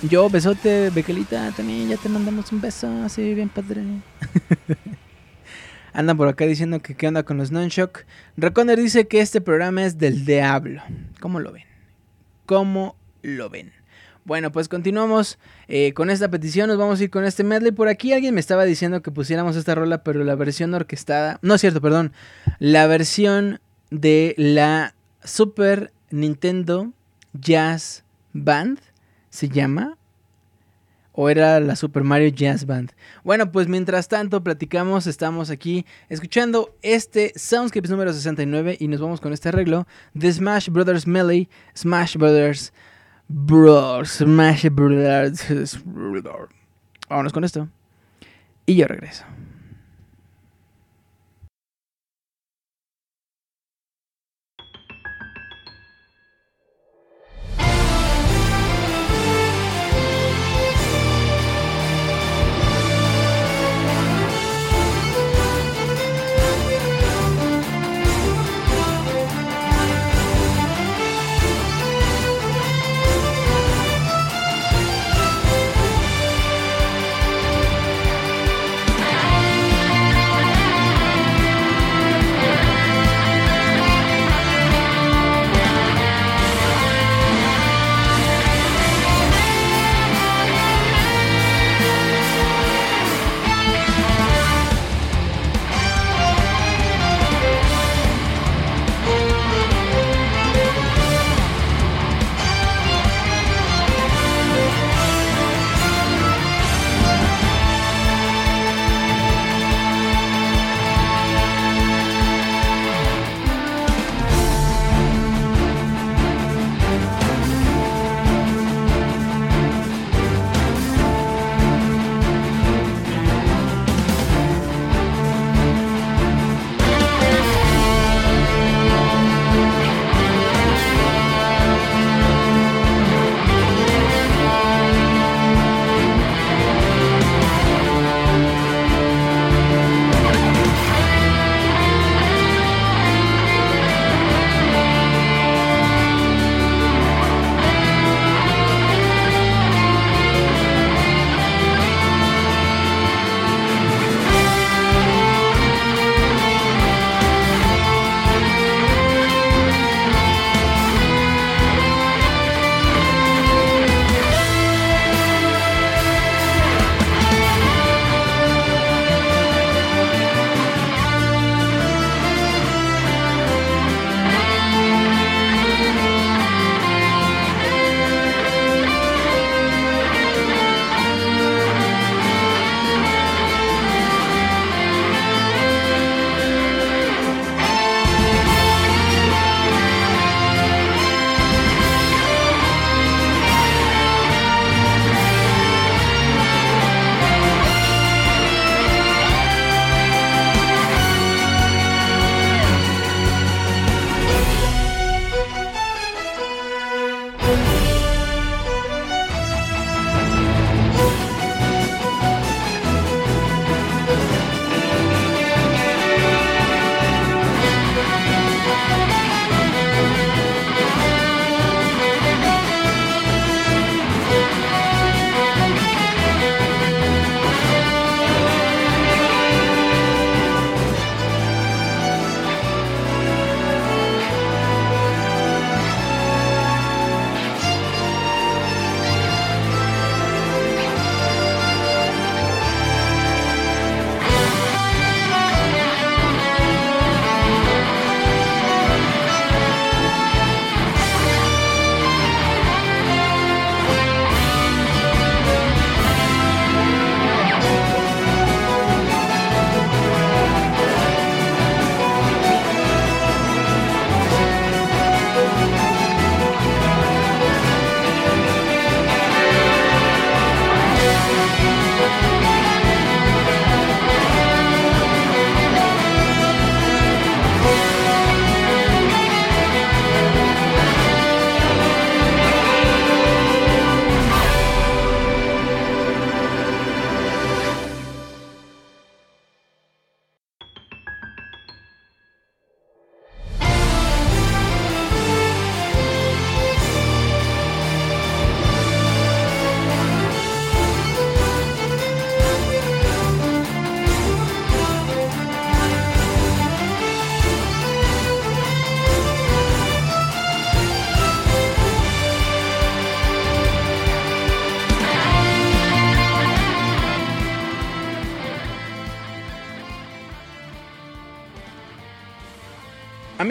yo, besote, Bequelita, también ya te mandamos un beso, así bien padre. Andan por acá diciendo que qué onda con los non-shock. Dice que este programa es del diablo. ¿Cómo lo ven? ¿Cómo lo ven? Bueno, pues continuamos eh, con esta petición. Nos vamos a ir con este medley. Por aquí alguien me estaba diciendo que pusiéramos esta rola, pero la versión orquestada. No es cierto, perdón. La versión de la Super Nintendo Jazz Band se llama o era la Super Mario Jazz Band. Bueno, pues mientras tanto platicamos, estamos aquí escuchando este Soundscapes número 69 y nos vamos con este arreglo de Smash Brothers Melee, Smash Brothers Bros, Smash Brothers. Vámonos con esto. Y yo regreso.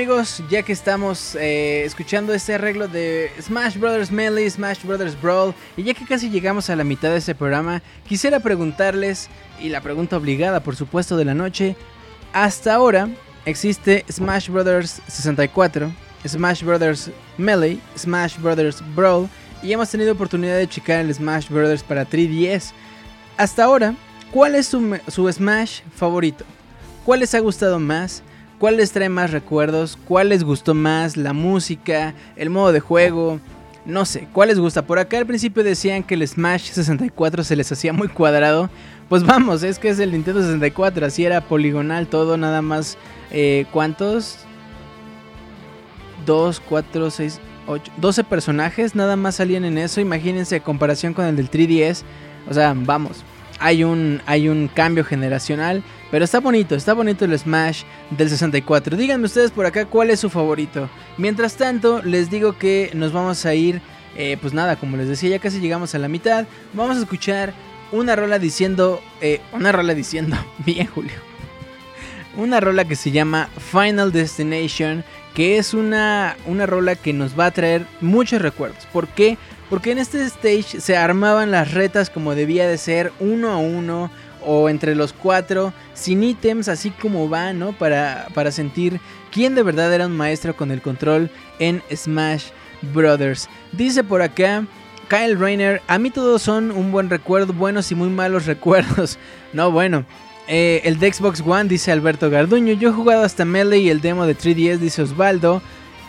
Amigos, ya que estamos eh, escuchando este arreglo de Smash Brothers Melee, Smash Brothers Brawl, y ya que casi llegamos a la mitad de este programa, quisiera preguntarles, y la pregunta obligada por supuesto de la noche, hasta ahora existe Smash Brothers 64, Smash Brothers Melee, Smash Brothers Brawl, y hemos tenido oportunidad de checar el Smash Brothers para 3DS. Hasta ahora, ¿cuál es su, su Smash favorito? ¿Cuál les ha gustado más? ¿Cuál les trae más recuerdos? ¿Cuál les gustó más? La música, el modo de juego. No sé, ¿cuál les gusta? Por acá al principio decían que el Smash 64 se les hacía muy cuadrado. Pues vamos, es que es el Nintendo 64, así era poligonal todo, nada más. Eh, ¿Cuántos? 2, 4, 6, 8, 12 personajes nada más salían en eso. Imagínense, comparación con el del 3DS. O sea, vamos, hay un, hay un cambio generacional. Pero está bonito, está bonito el Smash del 64. Díganme ustedes por acá cuál es su favorito. Mientras tanto, les digo que nos vamos a ir, eh, pues nada, como les decía, ya casi llegamos a la mitad. Vamos a escuchar una rola diciendo, eh, una rola diciendo, bien Julio. Una rola que se llama Final Destination, que es una, una rola que nos va a traer muchos recuerdos. ¿Por qué? Porque en este stage se armaban las retas como debía de ser, uno a uno o entre los cuatro, sin ítems, así como va, ¿no? Para, para sentir quién de verdad era un maestro con el control en Smash Brothers. Dice por acá. Kyle Rayner, a mí todos son un buen recuerdo, buenos y muy malos recuerdos. No, bueno, eh, el de Xbox One, dice Alberto Garduño. Yo he jugado hasta Melee y el demo de 3DS, dice Osvaldo.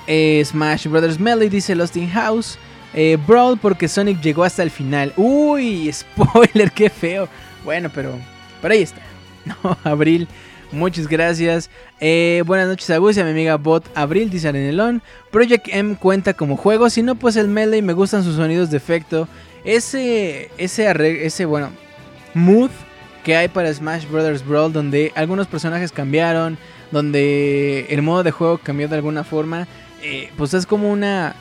Eh, Smash Brothers Melee, dice Lost in House. Eh, Brawl, porque Sonic llegó hasta el final. Uy, spoiler, qué feo. Bueno, pero por ahí está. No, Abril, muchas gracias. Eh, buenas noches a Gus y a mi amiga Bot Abril, dice Arenelón. Project M cuenta como juego, si no pues el Melee me gustan sus sonidos de efecto. Ese, ese, ese, bueno, mood que hay para Smash Brothers Brawl, donde algunos personajes cambiaron, donde el modo de juego cambió de alguna forma, eh, pues es como una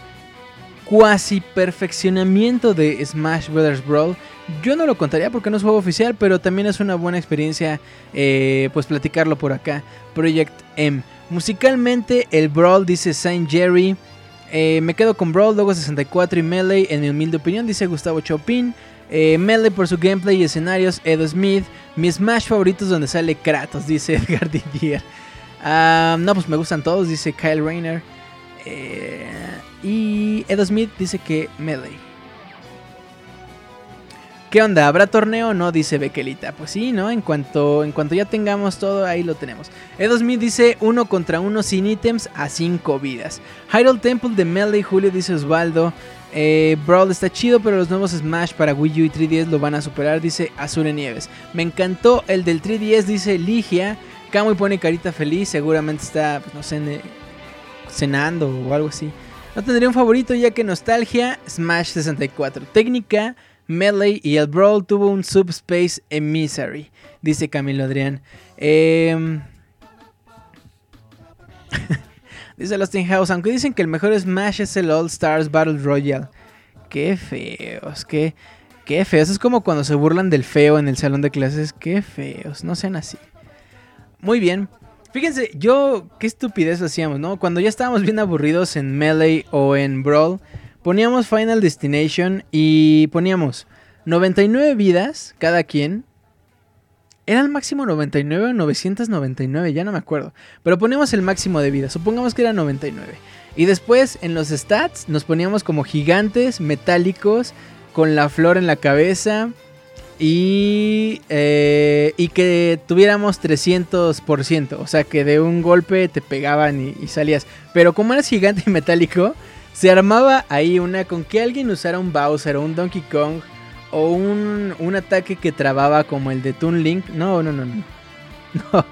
cuasi perfeccionamiento de Smash Brothers Brawl. Yo no lo contaría porque no es juego oficial, pero también es una buena experiencia eh, pues platicarlo por acá. Project M. Musicalmente el Brawl dice Saint Jerry. Eh, me quedo con Brawl, luego 64 y Melee en mi humilde opinión, dice Gustavo Chopin. Eh, Melee por su gameplay y escenarios, Edo Smith. Mi Smash favoritos donde sale Kratos, dice Edgar Didier. Ah, no, pues me gustan todos, dice Kyle Rayner. y Edo Smith dice que Melee. ¿Qué onda? ¿Habrá torneo no? Dice Bequelita. Pues sí, ¿no? En cuanto, en cuanto ya tengamos todo, ahí lo tenemos. Edo dice uno contra uno sin ítems a 5 vidas. Hyrule Temple de Melee, Julio dice Osvaldo. Eh, Brawl está chido, pero los nuevos Smash para Wii U y 3DS lo van a superar, dice Azure Nieves. Me encantó el del 3DS, dice Ligia. Y pone carita feliz, seguramente está, pues, no sé, cenando o algo así. No tendría un favorito ya que nostalgia, Smash 64. Técnica, Melee y el Brawl tuvo un subspace en Misery, dice Camilo Adrián. Em, dice Lost House, aunque dicen que el mejor Smash es el All Stars Battle Royale. Qué feos, qué, qué feos. Es como cuando se burlan del feo en el salón de clases. Qué feos, no sean así. Muy bien. Fíjense, yo qué estupidez hacíamos, ¿no? Cuando ya estábamos bien aburridos en Melee o en Brawl poníamos Final Destination y poníamos 99 vidas cada quien. ¿Era el máximo 99 o 999? Ya no me acuerdo. Pero poníamos el máximo de vida. Supongamos que era 99. Y después en los stats nos poníamos como gigantes metálicos con la flor en la cabeza. Y, eh, y que tuviéramos 300%. O sea que de un golpe te pegaban y, y salías. Pero como eras gigante y metálico, se armaba ahí una con que alguien usara un Bowser o un Donkey Kong o un, un ataque que trababa como el de Toon Link. No, no, no, no. No,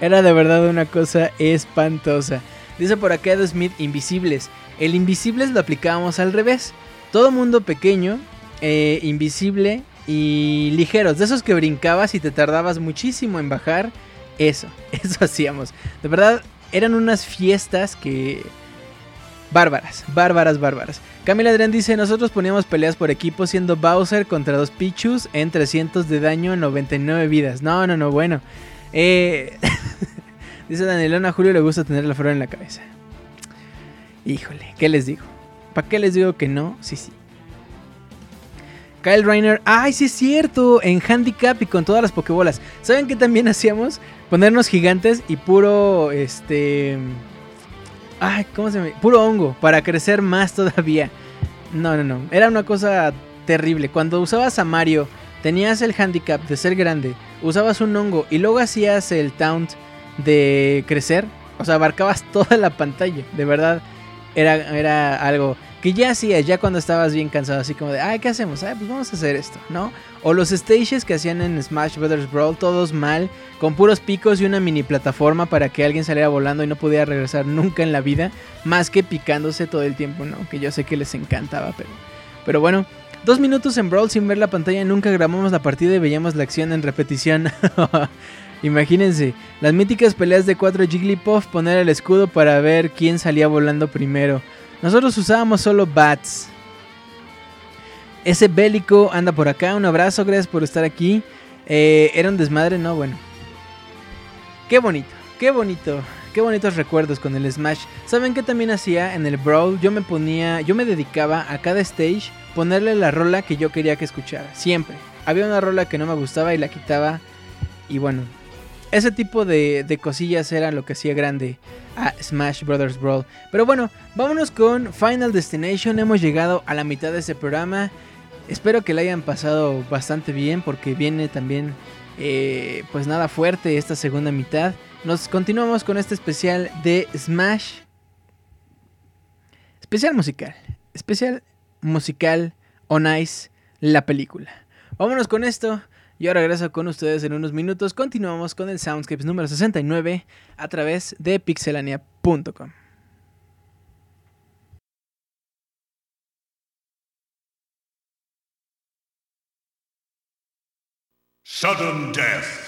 era de verdad una cosa espantosa. Dice por acá Edo Smith, invisibles. El invisibles lo aplicábamos al revés. Todo mundo pequeño, eh, invisible y ligeros. De esos que brincabas y te tardabas muchísimo en bajar. Eso, eso hacíamos. De verdad, eran unas fiestas que Bárbaras, bárbaras, bárbaras. Camila Adrián dice, nosotros poníamos peleas por equipo siendo Bowser contra dos Pichus en 300 de daño en 99 vidas. No, no, no, bueno. Eh, dice Danielona, a Julio le gusta tener la flor en la cabeza. Híjole, ¿qué les digo? ¿Para qué les digo que no? Sí, sí. Kyle Reiner, ay, sí es cierto, en handicap y con todas las pokebolas. ¿Saben qué también hacíamos? Ponernos gigantes y puro, este... Ay, ¿cómo se llama? Puro hongo, para crecer más todavía. No, no, no, era una cosa terrible. Cuando usabas a Mario, tenías el handicap de ser grande, usabas un hongo y luego hacías el taunt de crecer. O sea, abarcabas toda la pantalla, de verdad. Era, era algo que ya hacías, ya cuando estabas bien cansado, así como de, ay, ¿qué hacemos? Ay, pues vamos a hacer esto, ¿no? O los stages que hacían en Smash Bros. Brawl, todos mal, con puros picos y una mini plataforma para que alguien saliera volando y no pudiera regresar nunca en la vida, más que picándose todo el tiempo, ¿no? Que yo sé que les encantaba, pero, pero bueno. Dos minutos en Brawl sin ver la pantalla, nunca grabamos la partida y veíamos la acción en repetición. Imagínense, las míticas peleas de 4 Jigglypuff, poner el escudo para ver quién salía volando primero. Nosotros usábamos solo bats. Ese bélico anda por acá. Un abrazo, gracias por estar aquí. Eh, ¿Era un desmadre? No, bueno. Qué bonito, qué bonito. Qué bonitos recuerdos con el Smash. ¿Saben qué también hacía en el Brawl? Yo me ponía, yo me dedicaba a cada stage ponerle la rola que yo quería que escuchara. Siempre. Había una rola que no me gustaba y la quitaba. Y bueno, ese tipo de, cosillas era lo que hacía grande a Smash Brothers Brawl. Pero bueno, vámonos con Final Destination. Hemos llegado a la mitad de este programa. Espero que le hayan pasado bastante bien porque viene también eh, pues nada fuerte esta segunda mitad. Nos continuamos con este especial de Smash. Especial musical. Especial musical on Ice, la película. Vámonos con esto. Yo regreso con ustedes en unos minutos. Continuamos con el Soundscapes número 69 a través de pixelania.com. Sudden death.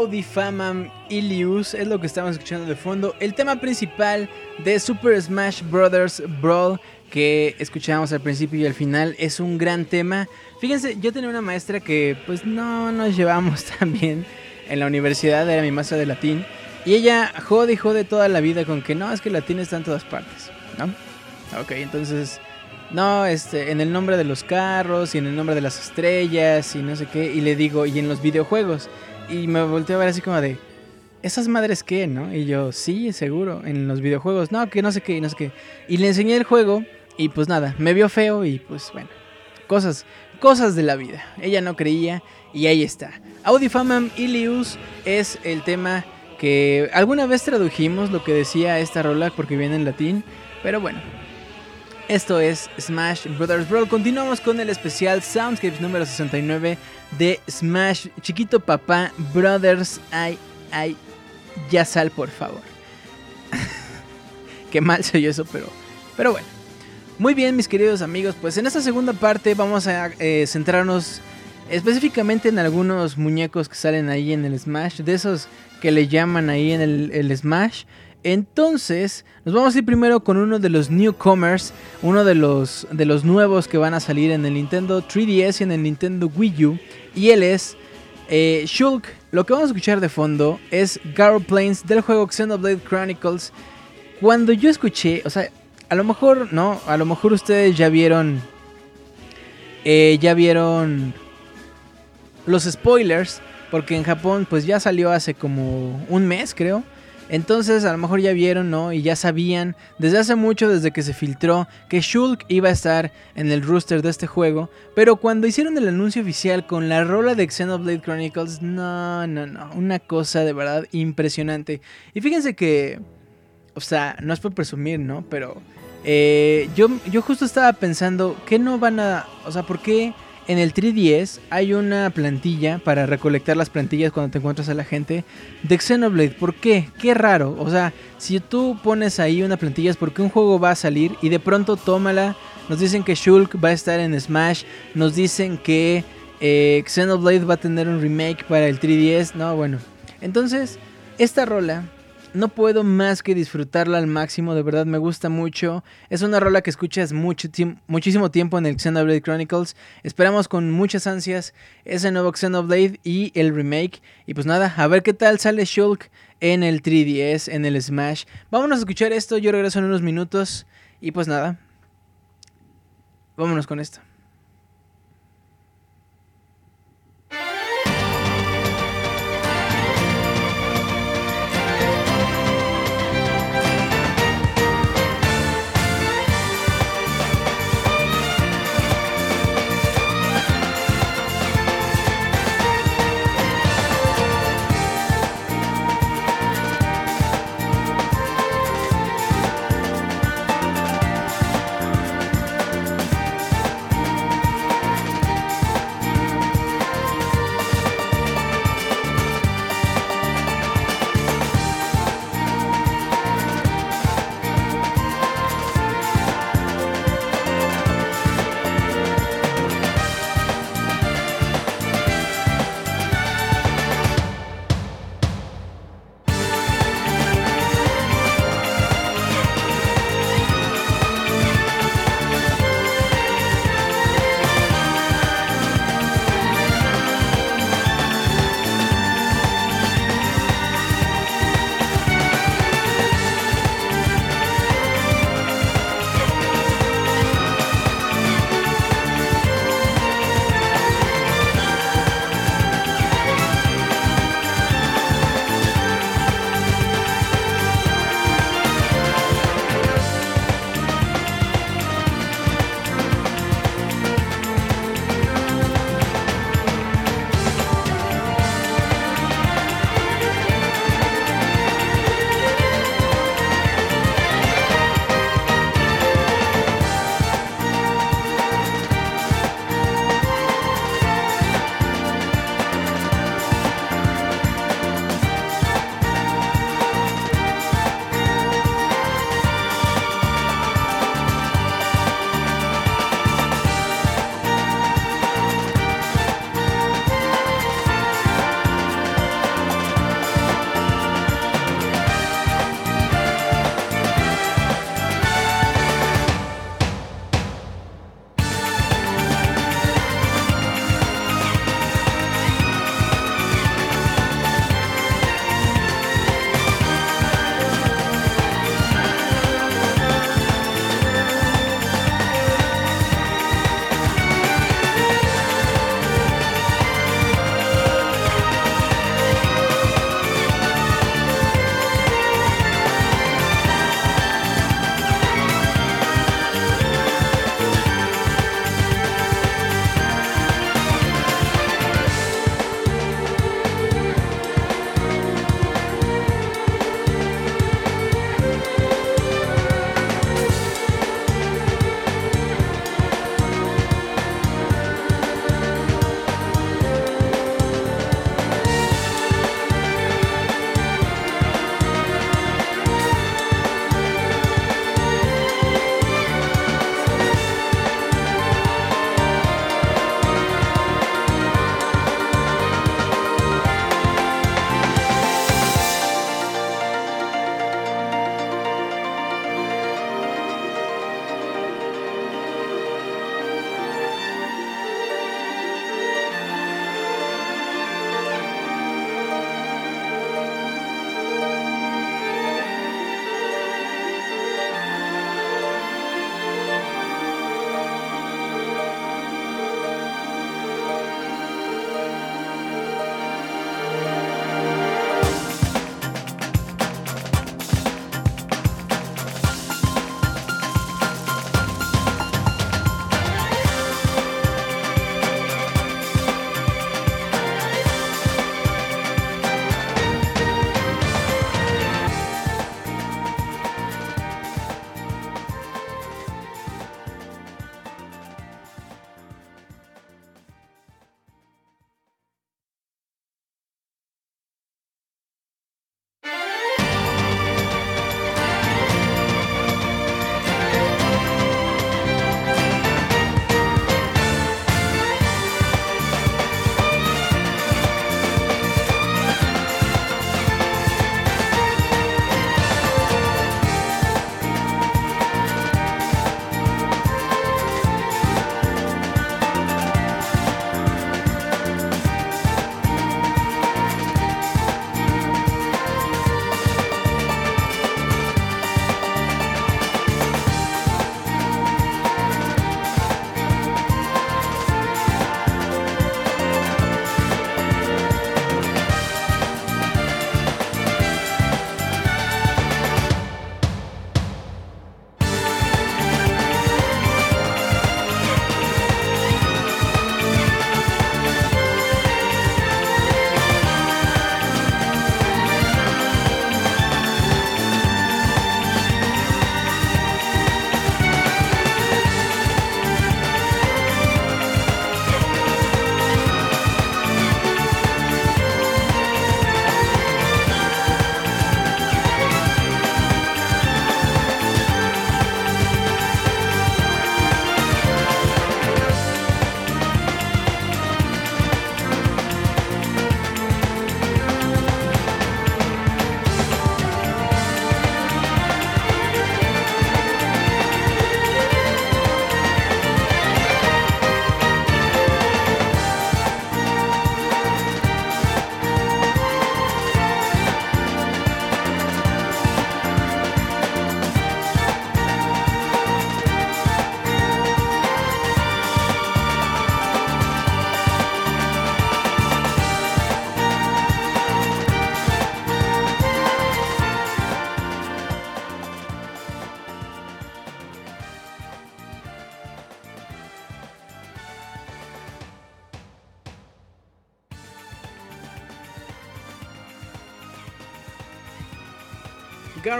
Audi Famam Ilius, es lo que estamos escuchando de fondo. El tema principal de Super Smash Bros. Brawl que escuchábamos al principio y al final es un gran tema. Fíjense, yo tenía una maestra que pues no nos llevamos tan bien en la universidad, era mi maestra de latín. Y ella jode y jode toda la vida con que no, es que el latín está en todas partes, ¿no? Ok, entonces, no, este, en el nombre de los carros y en el nombre de las estrellas y no sé qué. Y le digo, y en los videojuegos. Y me volteé a ver así como de, ¿esas madres qué, no? Y yo, sí, seguro, en los videojuegos. No, que no sé qué, no sé qué. Y le enseñé el juego y pues nada, me vio feo y pues bueno, cosas, cosas de la vida. Ella no creía y ahí está. Audifamam Ilius es el tema que alguna vez tradujimos lo que decía esta rola porque viene en latín, pero bueno. Esto es Smash Brothers Brawl. Continuamos con el especial Soundscapes número 69 de Smash Chiquito Papá Brothers. Ay, ay, ya sal por favor. Qué mal soy eso, pero, pero bueno. Muy bien, mis queridos amigos, pues en esta segunda parte vamos a eh, centrarnos específicamente en algunos muñecos que salen ahí en el Smash, de esos que le llaman ahí en el, el Smash. Entonces, nos vamos a ir primero con uno de los newcomers, uno de los, de los nuevos que van a salir en el Nintendo 3DS y en el Nintendo Wii U. Y él es eh, Shulk. Lo que vamos a escuchar de fondo es Garo Plains del juego Xenoblade Chronicles. Cuando yo escuché, o sea, a lo mejor, no, a lo mejor ustedes ya vieron, eh, ya vieron los spoilers, porque en Japón pues ya salió hace como un mes, creo. Entonces a lo mejor ya vieron, ¿no? Y ya sabían desde hace mucho, desde que se filtró, que Shulk iba a estar en el rooster de este juego. Pero cuando hicieron el anuncio oficial con la rola de Xenoblade Chronicles, no, no, no. Una cosa de verdad impresionante. Y fíjense que, o sea, no es por presumir, ¿no? Pero eh, yo, yo justo estaba pensando, ¿qué no van a... O sea, ¿por qué en el 3DS hay una plantilla para recolectar las plantillas cuando te encuentras a la gente de Xenoblade. ¿Por qué? Qué raro. O sea, si tú pones ahí una plantilla es porque un juego va a salir y de pronto tómala. Nos dicen que Shulk va a estar en Smash. Nos dicen que eh, Xenoblade va a tener un remake para el 3DS. No, bueno. Entonces, esta rola no puedo más que disfrutarla al máximo, de verdad me gusta mucho. Es una rola que escuchas mucho muchísimo tiempo en el Xenoblade Chronicles. Esperamos con muchas ansias ese nuevo Xenoblade y el remake. Y pues nada, a ver qué tal sale Shulk en el 3DS, en el Smash. Vámonos a escuchar esto, yo regreso en unos minutos. Y pues nada, vámonos con esto.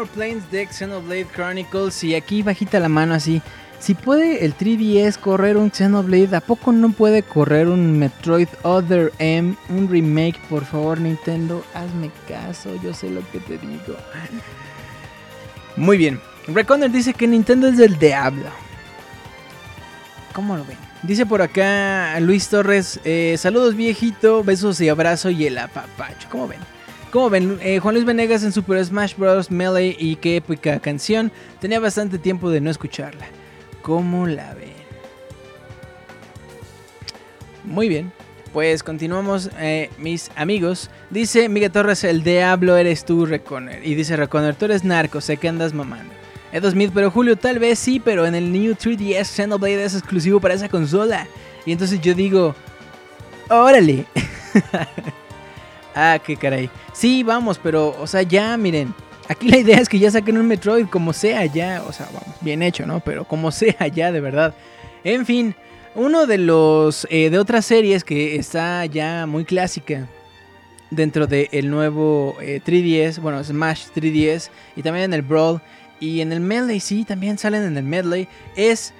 Garo Plains de Xenoblade Chronicles y aquí bajita la mano así. Si puede el 3DS correr un Xenoblade, ¿a poco no puede correr un Metroid Other M, un remake? Por favor, Nintendo, hazme caso, yo sé lo que te digo. Muy bien. Reconer dice que Nintendo es del diablo. ¿Cómo lo ven? Dice por acá Luis Torres, eh, saludos viejito, besos y abrazo y el apapacho. ¿Cómo ven? ¿Cómo ven? Eh, Juan Luis Venegas en Super Smash Bros. Melee y qué épica canción. Tenía bastante tiempo de no escucharla. ¿Cómo la ven? Muy bien. Pues continuamos, eh, mis amigos. Dice Miguel Torres, el diablo eres tú, Reconer. Y dice Reconer, tú eres narco, sé que andas mamando. Edo Smith, pero Julio, tal vez sí, pero en el New 3DS Xenoblade es exclusivo para esa consola. Y entonces yo digo, órale. ah, qué caray. Sí, vamos, pero, o sea, ya, miren. Aquí la idea es que ya saquen un Metroid como sea ya. O sea, vamos, bien hecho, ¿no? Pero como sea ya, de verdad. En fin, uno de los, eh, de otras series que está ya muy clásica dentro del nuevo 3DS, eh, bueno, Smash 3DS y también en el Brawl y en el Melee, sí, también salen en el Medley, es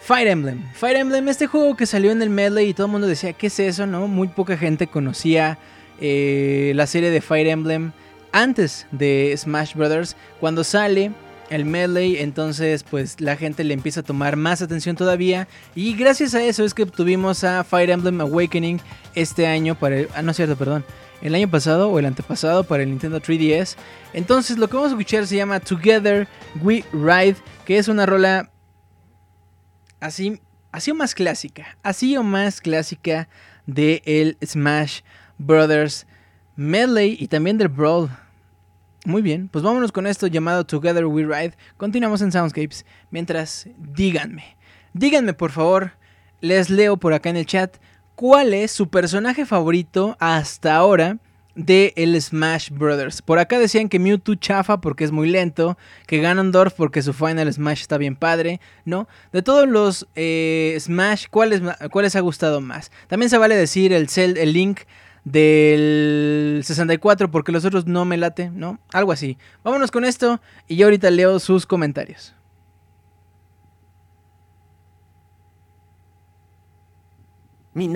Fire Emblem. Fire Emblem, este juego que salió en el Medley y todo el mundo decía, ¿qué es eso? no Muy poca gente conocía eh, la serie de Fire Emblem antes de Smash Brothers. Cuando sale el Medley, entonces pues la gente le empieza a tomar más atención todavía. Y gracias a eso es que tuvimos a Fire Emblem Awakening este año para el... Ah, no es cierto, perdón el año pasado o el antepasado para el Nintendo 3DS. Entonces lo que vamos a escuchar se llama Together We Ride, que es una rola así, así o más clásica, así o más clásica de el Smash Brothers Medley y también del Brawl. Muy bien, pues vámonos con esto llamado Together We Ride. Continuamos en Soundscapes. Mientras, díganme, díganme por favor, les leo por acá en el chat cuál es su personaje favorito hasta ahora de el Smash Brothers. Por acá decían que Mewtwo chafa porque es muy lento, que Ganondorf porque su Final Smash está bien padre, ¿no? De todos los eh, Smash, ¿cuál les, ha gustado más? También se vale decir el, Cell, el Link del 64 porque los otros no me late, ¿no? Algo así. Vámonos con esto y yo ahorita leo sus comentarios. み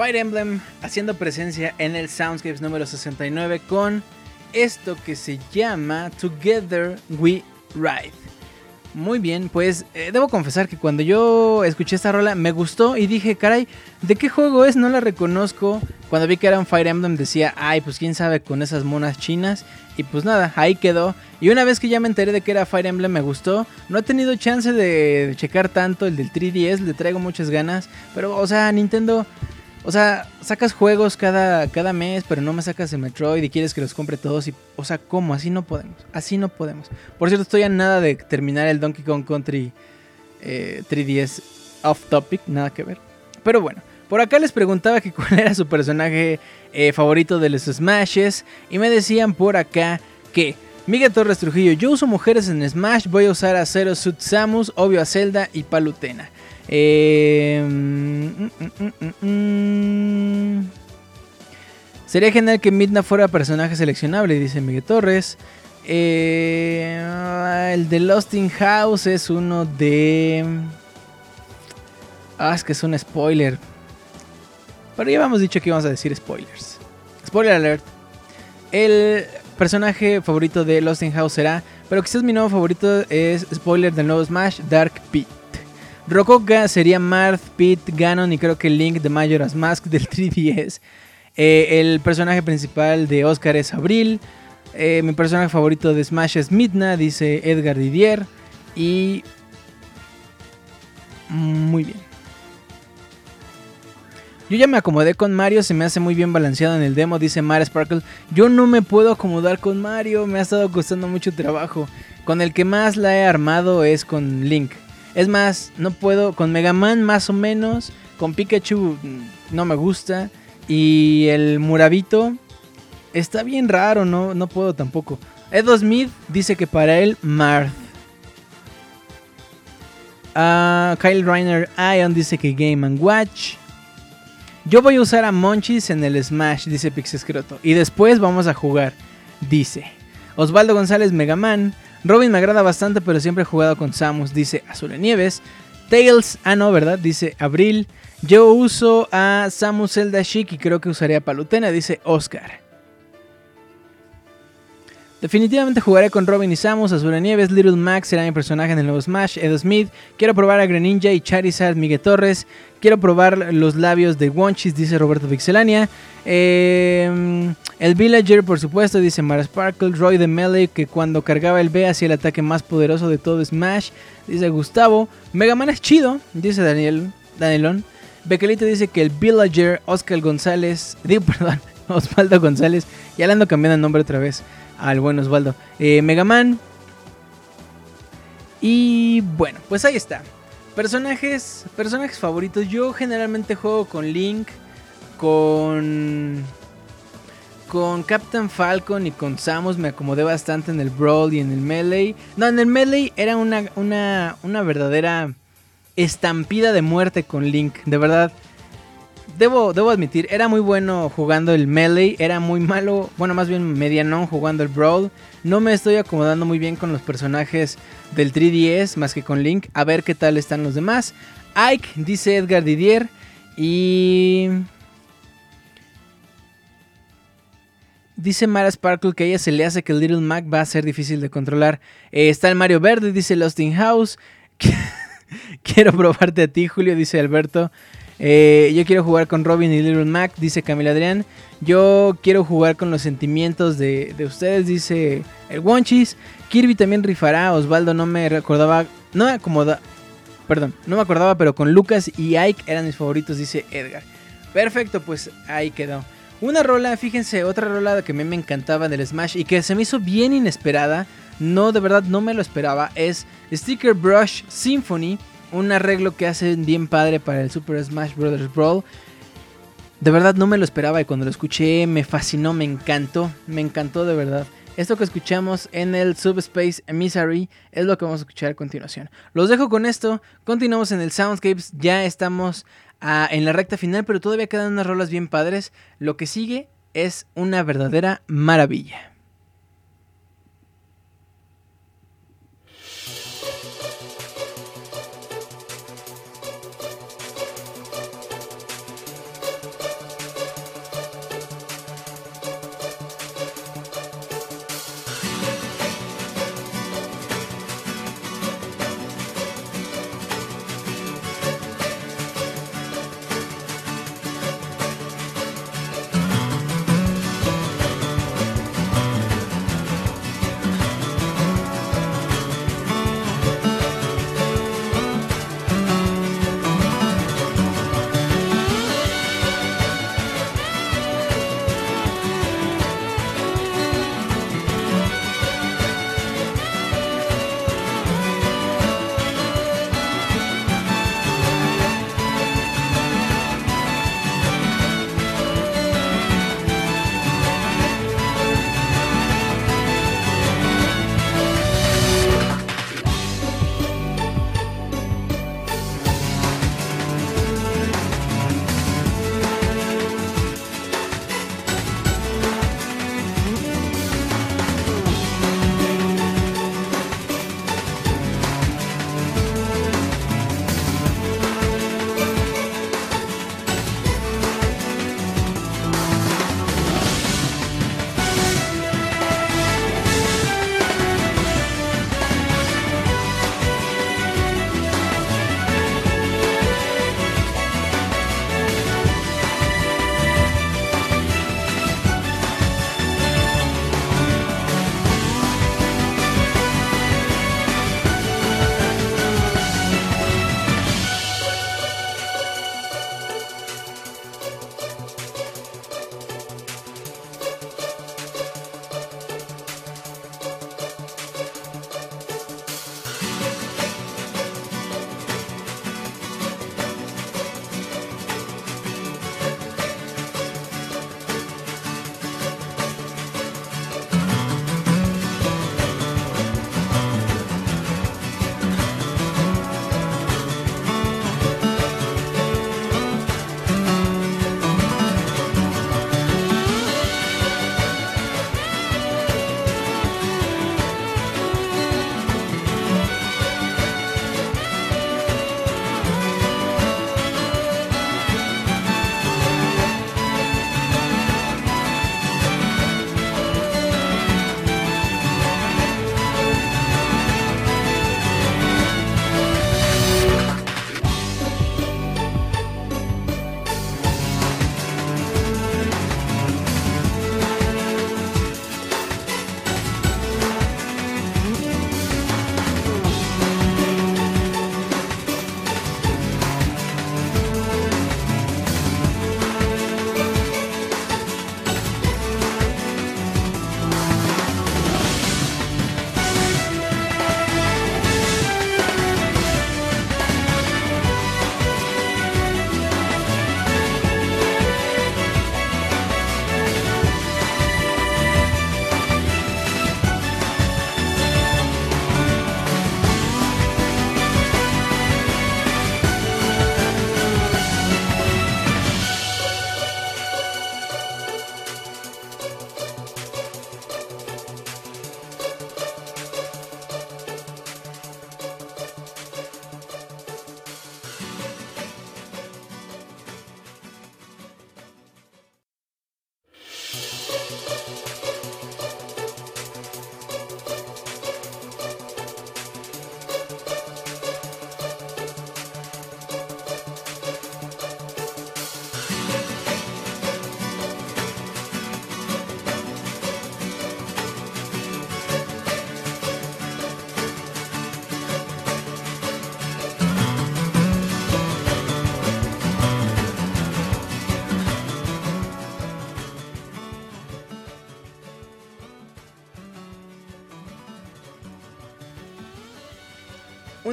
Fire Emblem haciendo presencia en el Soundscapes número 69 con esto que se llama Together We Ride. Muy bien, pues eh, debo confesar que cuando yo escuché esta rola me gustó y dije, caray, ¿de qué juego es? No la reconozco. Cuando vi que era un Fire Emblem decía, ay, pues quién sabe con esas monas chinas. Y pues nada, ahí quedó. Y una vez que ya me enteré de que era Fire Emblem me gustó. No he tenido chance de checar tanto el del 3DS, le traigo muchas ganas. Pero, o sea, Nintendo o sea, sacas juegos cada, cada mes, pero no me sacas el Metroid y quieres que los compre todos. Y, o sea, ¿cómo? Así no podemos. Así no podemos. Por cierto, estoy a nada de terminar el Donkey Kong Country 3DS eh, off topic, nada que ver. Pero bueno, por acá les preguntaba que cuál era su personaje eh, favorito de los Smashes. Y me decían por acá que Miguel Torres Trujillo, yo uso mujeres en Smash, voy a usar a Zero Suit Samus, obvio a Zelda y Palutena. Mm, Sería genial que Midna fuera personaje seleccionable, dice Miguel Torres. Eh, el de Lost in House es uno de... Ah, es que es un spoiler. Pero ya habíamos dicho que íbamos a decir spoilers. Spoiler alert. El personaje favorito de Lost in House será, pero quizás mi nuevo favorito es spoiler del nuevo Smash, Dark Pit. Rokoka sería Marth, Pete, Ganon y creo que Link de Majora's Mask del 3DS. Eh, el personaje principal de Oscar es Abril. Eh, mi personaje favorito de Smash es Midna, dice Edgar Didier. Y... Muy bien. Yo ya me acomodé con Mario, se me hace muy bien balanceado en el demo, dice Mara Sparkle. Yo no me puedo acomodar con Mario, me ha estado costando mucho trabajo. Con el que más la he armado es con Link. Es más, no puedo. Con Mega Man más o menos. Con Pikachu mm, no me gusta. Y el Murabito está bien raro, no, no puedo tampoco. Edo Smith dice que para él Marth. Ah, Kyle Reiner Ion dice que Game Watch. Yo voy a usar a Monchis en el Smash, dice Pixescroto. Y después vamos a jugar, dice. Osvaldo González Megaman. Robin me agrada bastante, pero siempre he jugado con Samus, dice Azul Nieves. Tails, ah no, ¿verdad? Dice Abril. Yo uso a Samus Zelda Chic y creo que usaría Palutena, dice Oscar. Definitivamente jugaré con Robin y Samus, Azul Nieves, Little Max será mi personaje en el nuevo Smash, Edo Smith, quiero probar a Greninja y Charizard, Miguel Torres, quiero probar los labios de Wonchis, dice Roberto Pixelania, em, el Villager por supuesto, dice Mara Sparkle, Roy de Melee que cuando cargaba el B hacía el ataque más poderoso de todo Smash, dice Gustavo, Mega Man es chido, dice Daniel, Danielón, Bequelito dice que el Villager, Oscar González, digo perdón, Osvaldo González, ya le ando cambiando el nombre otra vez al buen Osvaldo. Eh, Mega Man. Y bueno, pues ahí está. Personajes, personajes favoritos. Yo generalmente juego con Link, con con Captain Falcon y con Samus me acomodé bastante en el Brawl y en el Melee. No, en el Melee era una, una, una verdadera estampida de muerte con Link. De verdad, debo, debo admitir, era muy bueno jugando el melee, era muy malo, bueno, más bien medianón jugando el brawl. No me estoy acomodando muy bien con los personajes del 3DS más que con Link. A ver qué tal están los demás. Ike, dice Edgar Didier. Y... Dice Mara Sparkle que a ella se le hace que el Little Mac va a ser difícil de controlar. Eh, está el Mario Verde, dice Lost in House. Quiero probarte a ti, Julio, dice Alberto. Eh, yo quiero jugar con Robin y Little Mac, dice Camila Adrián. Yo quiero jugar con los sentimientos de, ustedes, dice el Wonchis. Kirby también rifará. Osvaldo no me recordaba. No me acomoda. Perdón, no me acordaba, pero con Lucas y Ike eran mis favoritos, dice Edgar. Perfecto, pues ahí quedó. Una rola, fíjense, otra rola que a mí me encantaba del Smash y que se me hizo bien inesperada. No, de verdad no me lo esperaba. Es Sticker Brush Symphony un arreglo que hacen bien padre para el Super Smash Bros. Brawl. De verdad no me lo esperaba y cuando lo escuché me fascinó, me encantó, me encantó de verdad. Esto que escuchamos en el Subspace Misery es lo que vamos a escuchar a continuación. Los dejo con esto, continuamos en el Soundscapes, ya estamos ah, en la recta final, pero todavía quedan unas rolas bien padres. Lo que sigue es una verdadera maravilla.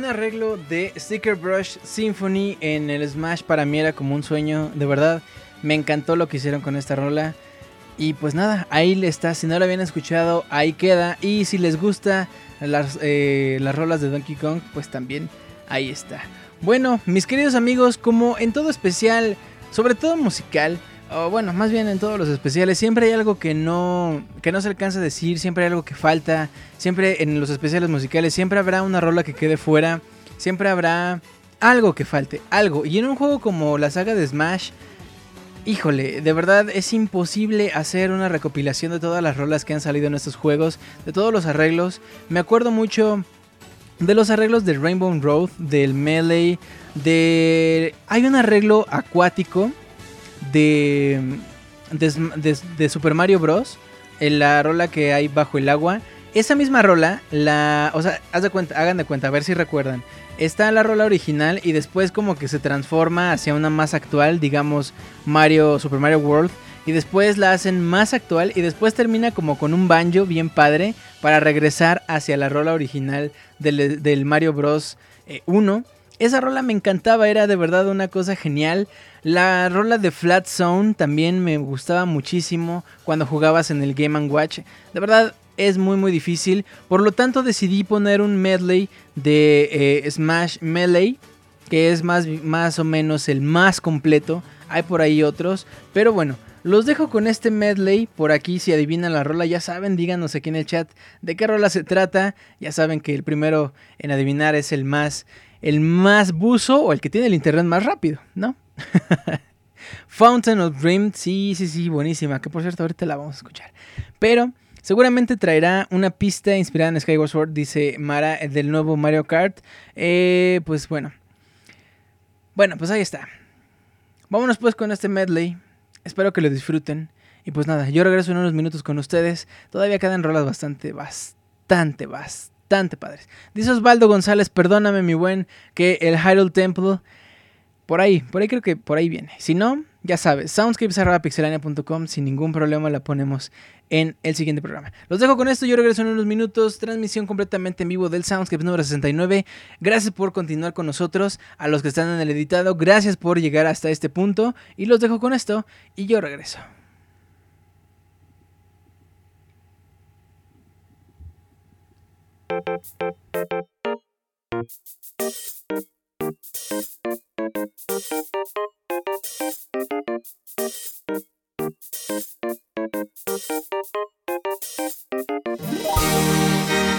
Arreglo de Sticker Brush Symphony en el Smash para mí era como un sueño, de verdad. Me encantó lo que hicieron con esta rola. Y pues nada, ahí está. Si no la habían escuchado, ahí queda. Y si les gusta las, eh, las rolas de Donkey Kong, pues también ahí está. Bueno, mis queridos amigos, como en todo especial, sobre todo musical, o bueno, más bien en todos los especiales, siempre hay algo que no, que no se alcanza a decir, siempre hay algo que falta, siempre en los especiales musicales, siempre habrá una rola que quede fuera, siempre habrá algo que falte, algo. Y en un juego como la saga de Smash, híjole, de verdad es imposible hacer una recopilación de todas las rolas que han salido en estos juegos, de todos los arreglos. Me acuerdo mucho de los arreglos de Rainbow Road, del Melee, de... Hay un arreglo acuático de, de, Super Mario Bros. En la rola que hay bajo el agua. Esa misma rola, la. O sea, de hagan de cuenta, a ver si recuerdan. Está la rola original y después como que se transforma hacia una más actual, digamos Mario, Super Mario World. Y después la hacen más actual y después termina como con un banjo bien padre para regresar hacia la rola original del, Mario Bros. 1. Eh, Esa rola me encantaba, era de verdad una cosa genial. La rola de Flat Zone también me gustaba muchísimo cuando jugabas en el Game ⁇ Watch. De verdad es muy muy difícil. Por lo tanto decidí poner un medley de eh, Smash Melee. Que es más, más o menos el más completo. Hay por ahí otros. Pero bueno, los dejo con este medley. Por aquí, si adivinan la rola, ya saben, díganos aquí en el chat de qué rola se trata. Ya saben que el primero en adivinar es el más, el más buzo o el que tiene el internet más rápido, ¿no? Fountain of Dream, sí, sí, sí, buenísima. Que por cierto, ahorita la vamos a escuchar. Pero seguramente traerá una pista inspirada en Skyward Sword, dice Mara, eh, del nuevo Mario Kart. Eh, pues bueno. Bueno, pues ahí está. Vámonos pues con este medley. Espero que lo disfruten. Y pues nada, yo regreso en unos minutos con ustedes. Todavía quedan rolas bastante, bastante, bastante padres. Dice Osvaldo González, perdóname mi buen, que el Hyrule Temple por ahí, por ahí creo que por ahí viene. Si no, ya sabes, soundscapes.pixelania.com, sin ningún problema la ponemos en el siguiente programa. Los dejo con esto, yo regreso en unos minutos, transmisión completamente en vivo del Soundscapes número 69. Gracias por continuar con nosotros, a los que están en el editado, gracias por llegar hasta este punto y los dejo con esto y yo regreso. Thank you.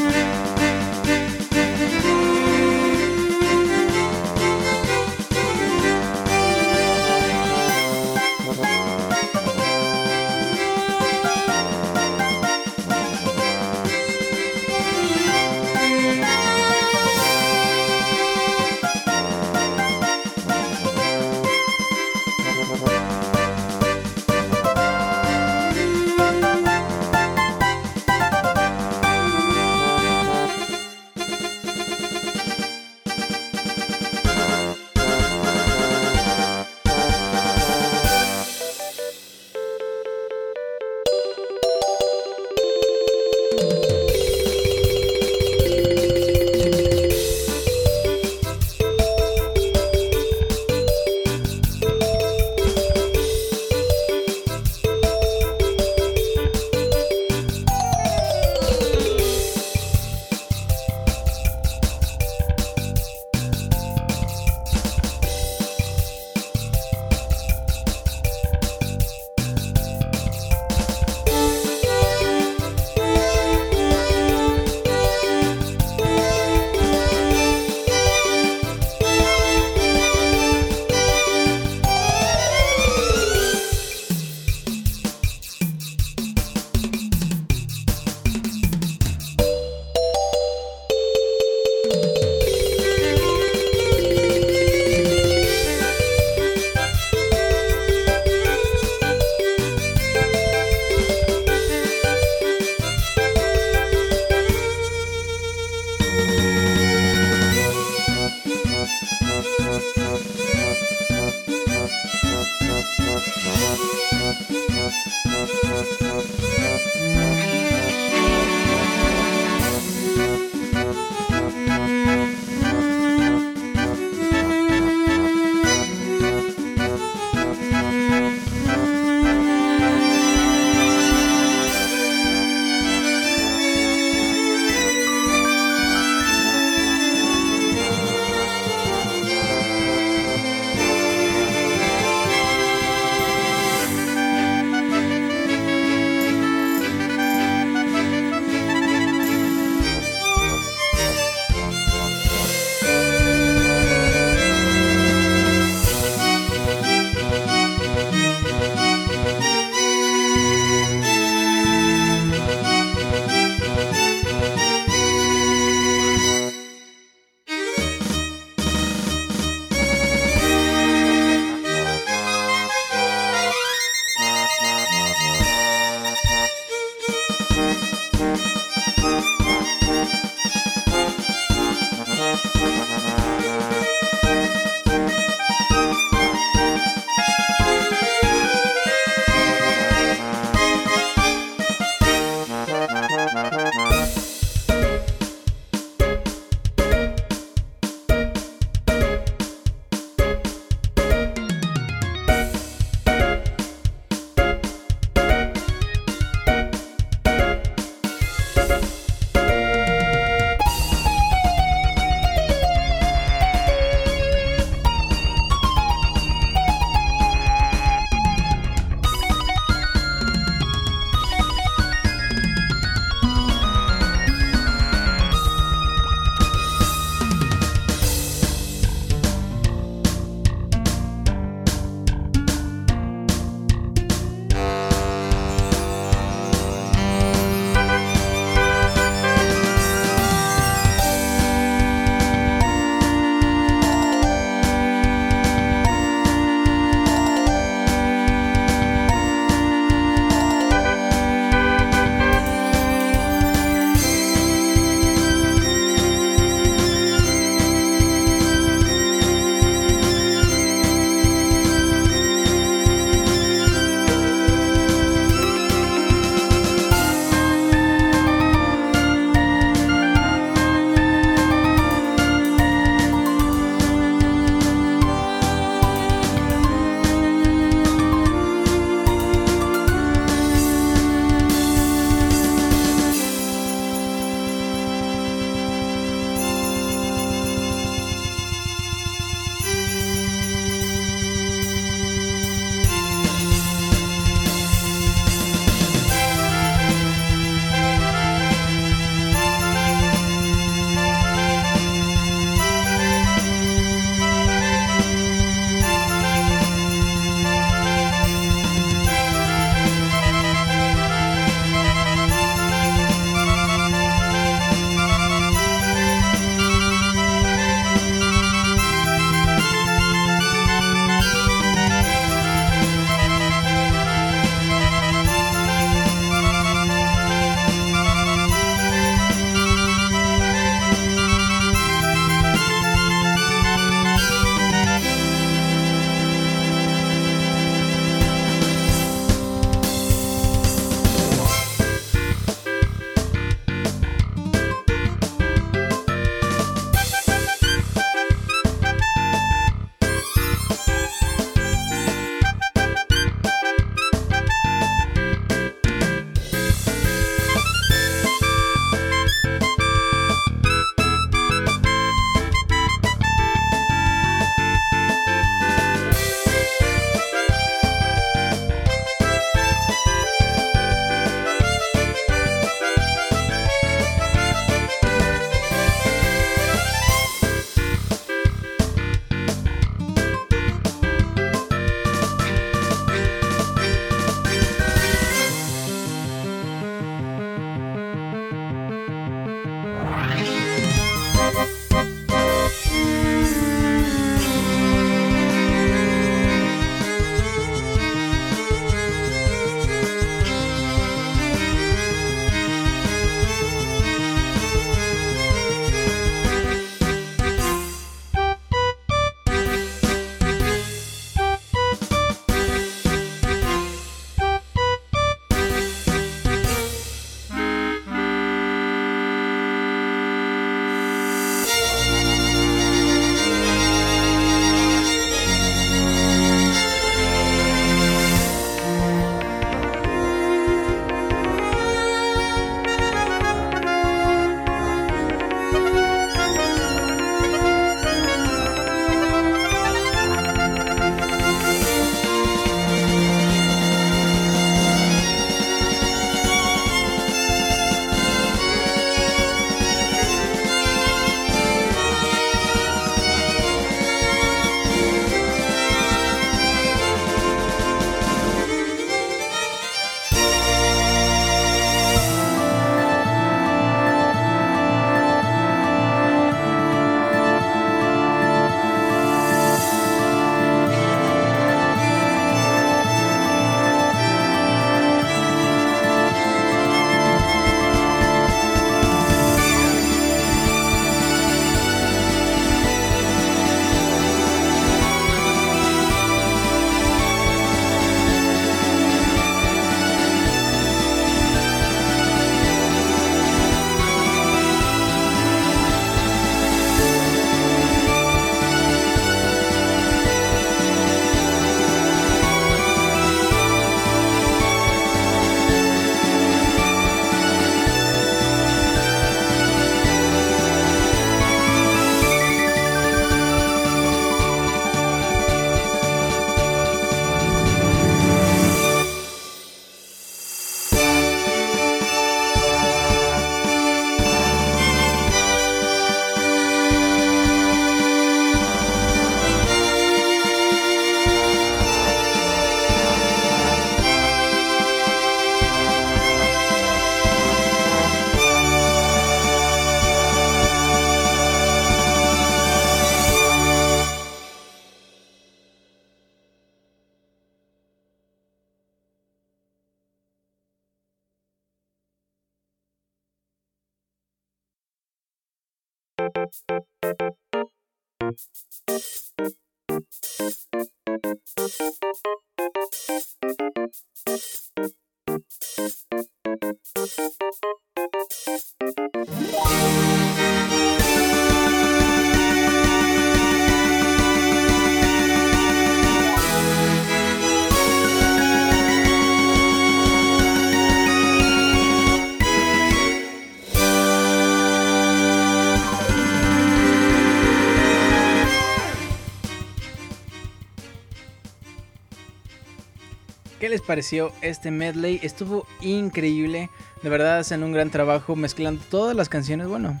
Pareció este medley? Estuvo increíble. De verdad hacen un gran trabajo mezclando todas las canciones. Bueno,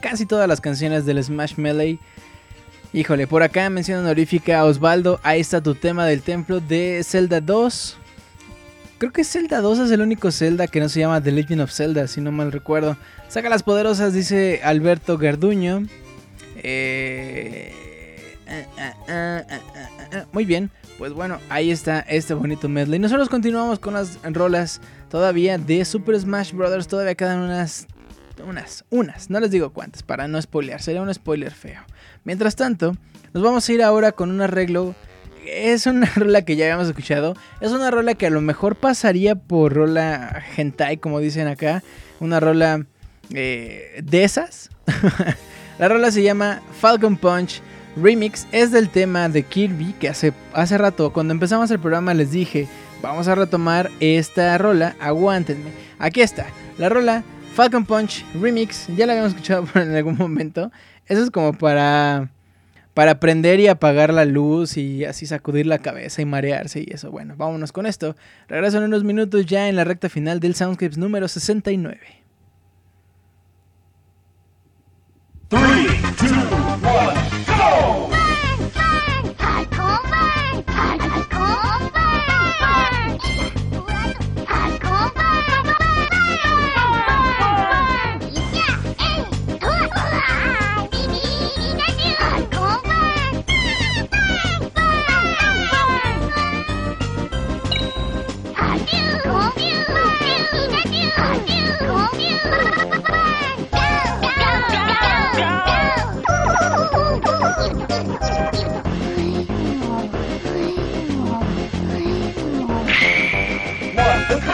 casi todas las canciones del Smash Melee. Híjole, por acá mención honorífica a Osvaldo. Ahí está tu tema del templo de Zelda 2. Creo que Zelda 2 es el único Zelda que no se llama The Legend of Zelda, si no mal recuerdo. Saca las poderosas, dice Alberto Garduño. Eh, ah, ah, muy bien, pues bueno, ahí está este bonito medley. Nosotros continuamos con las rolas todavía de Super Smash Bros. Todavía quedan unas, unas, unas, no les digo cuántas, para no spoilear, sería un spoiler feo. Mientras tanto, nos vamos a ir ahora con un arreglo. Es una rola que ya habíamos escuchado. Es una rola que a lo mejor pasaría por rola hentai, como dicen acá. Una rola eh, de esas. La rola se llama Falcon Punch Remix. Es del tema de Kirby que hace, hace rato, cuando empezamos el programa, les dije: Vamos a retomar esta rola. Aguántenme. Aquí está. La rola Falcon Punch Remix. Ya la habíamos escuchado en algún momento. Eso es como para para prender y apagar la luz y así sacudir la cabeza y marearse y eso. Bueno, vámonos con esto. Regreso en unos minutos ya en la recta final del Soundscapes número 69. 3, 2,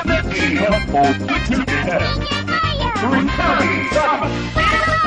let me see how old you get. Three, seven, seven.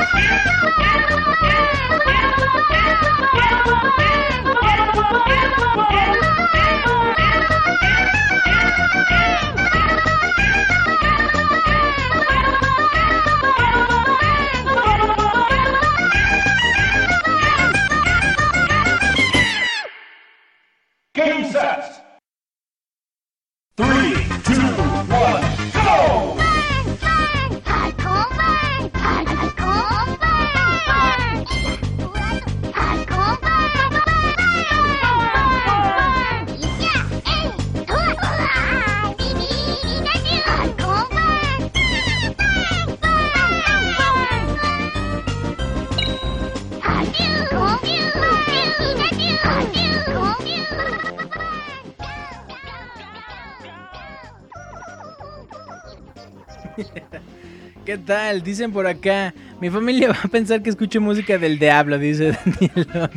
Tal? Dicen por acá. Mi familia va a pensar que escucho música del diablo, dice Daniel.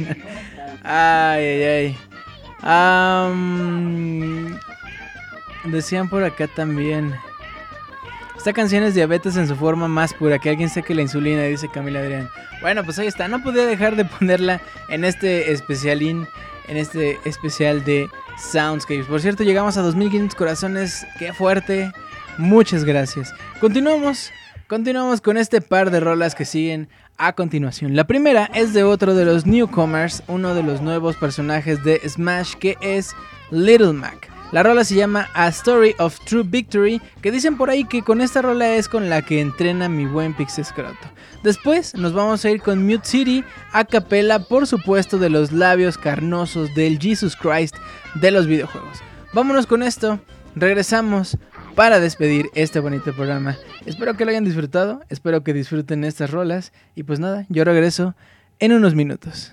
Ay, ay, ay. Decían por acá también. Esta canción es diabetes en su forma más pura. Que alguien saque la insulina, dice Camila Adrián. Bueno, pues ahí está. No podía dejar de ponerla en este especialín. En este especial de Soundscapes. Por cierto, llegamos a 2500 corazones. Qué fuerte. Muchas gracias. Continuamos. Continuamos con este par de rolas que siguen a continuación. La primera es de otro de los newcomers, uno de los nuevos personajes de Smash que es Little Mac. La rola se llama A Story of True Victory, que dicen por ahí que con esta rola es con la que entrena mi buen Pixescroto. Después nos vamos a ir con Mute City, a capela por supuesto de los labios carnosos del Jesus Christ de los videojuegos. Vámonos con esto, regresamos para despedir este bonito programa. Espero que lo hayan disfrutado, espero que disfruten estas rolas y pues nada, yo regreso en unos minutos.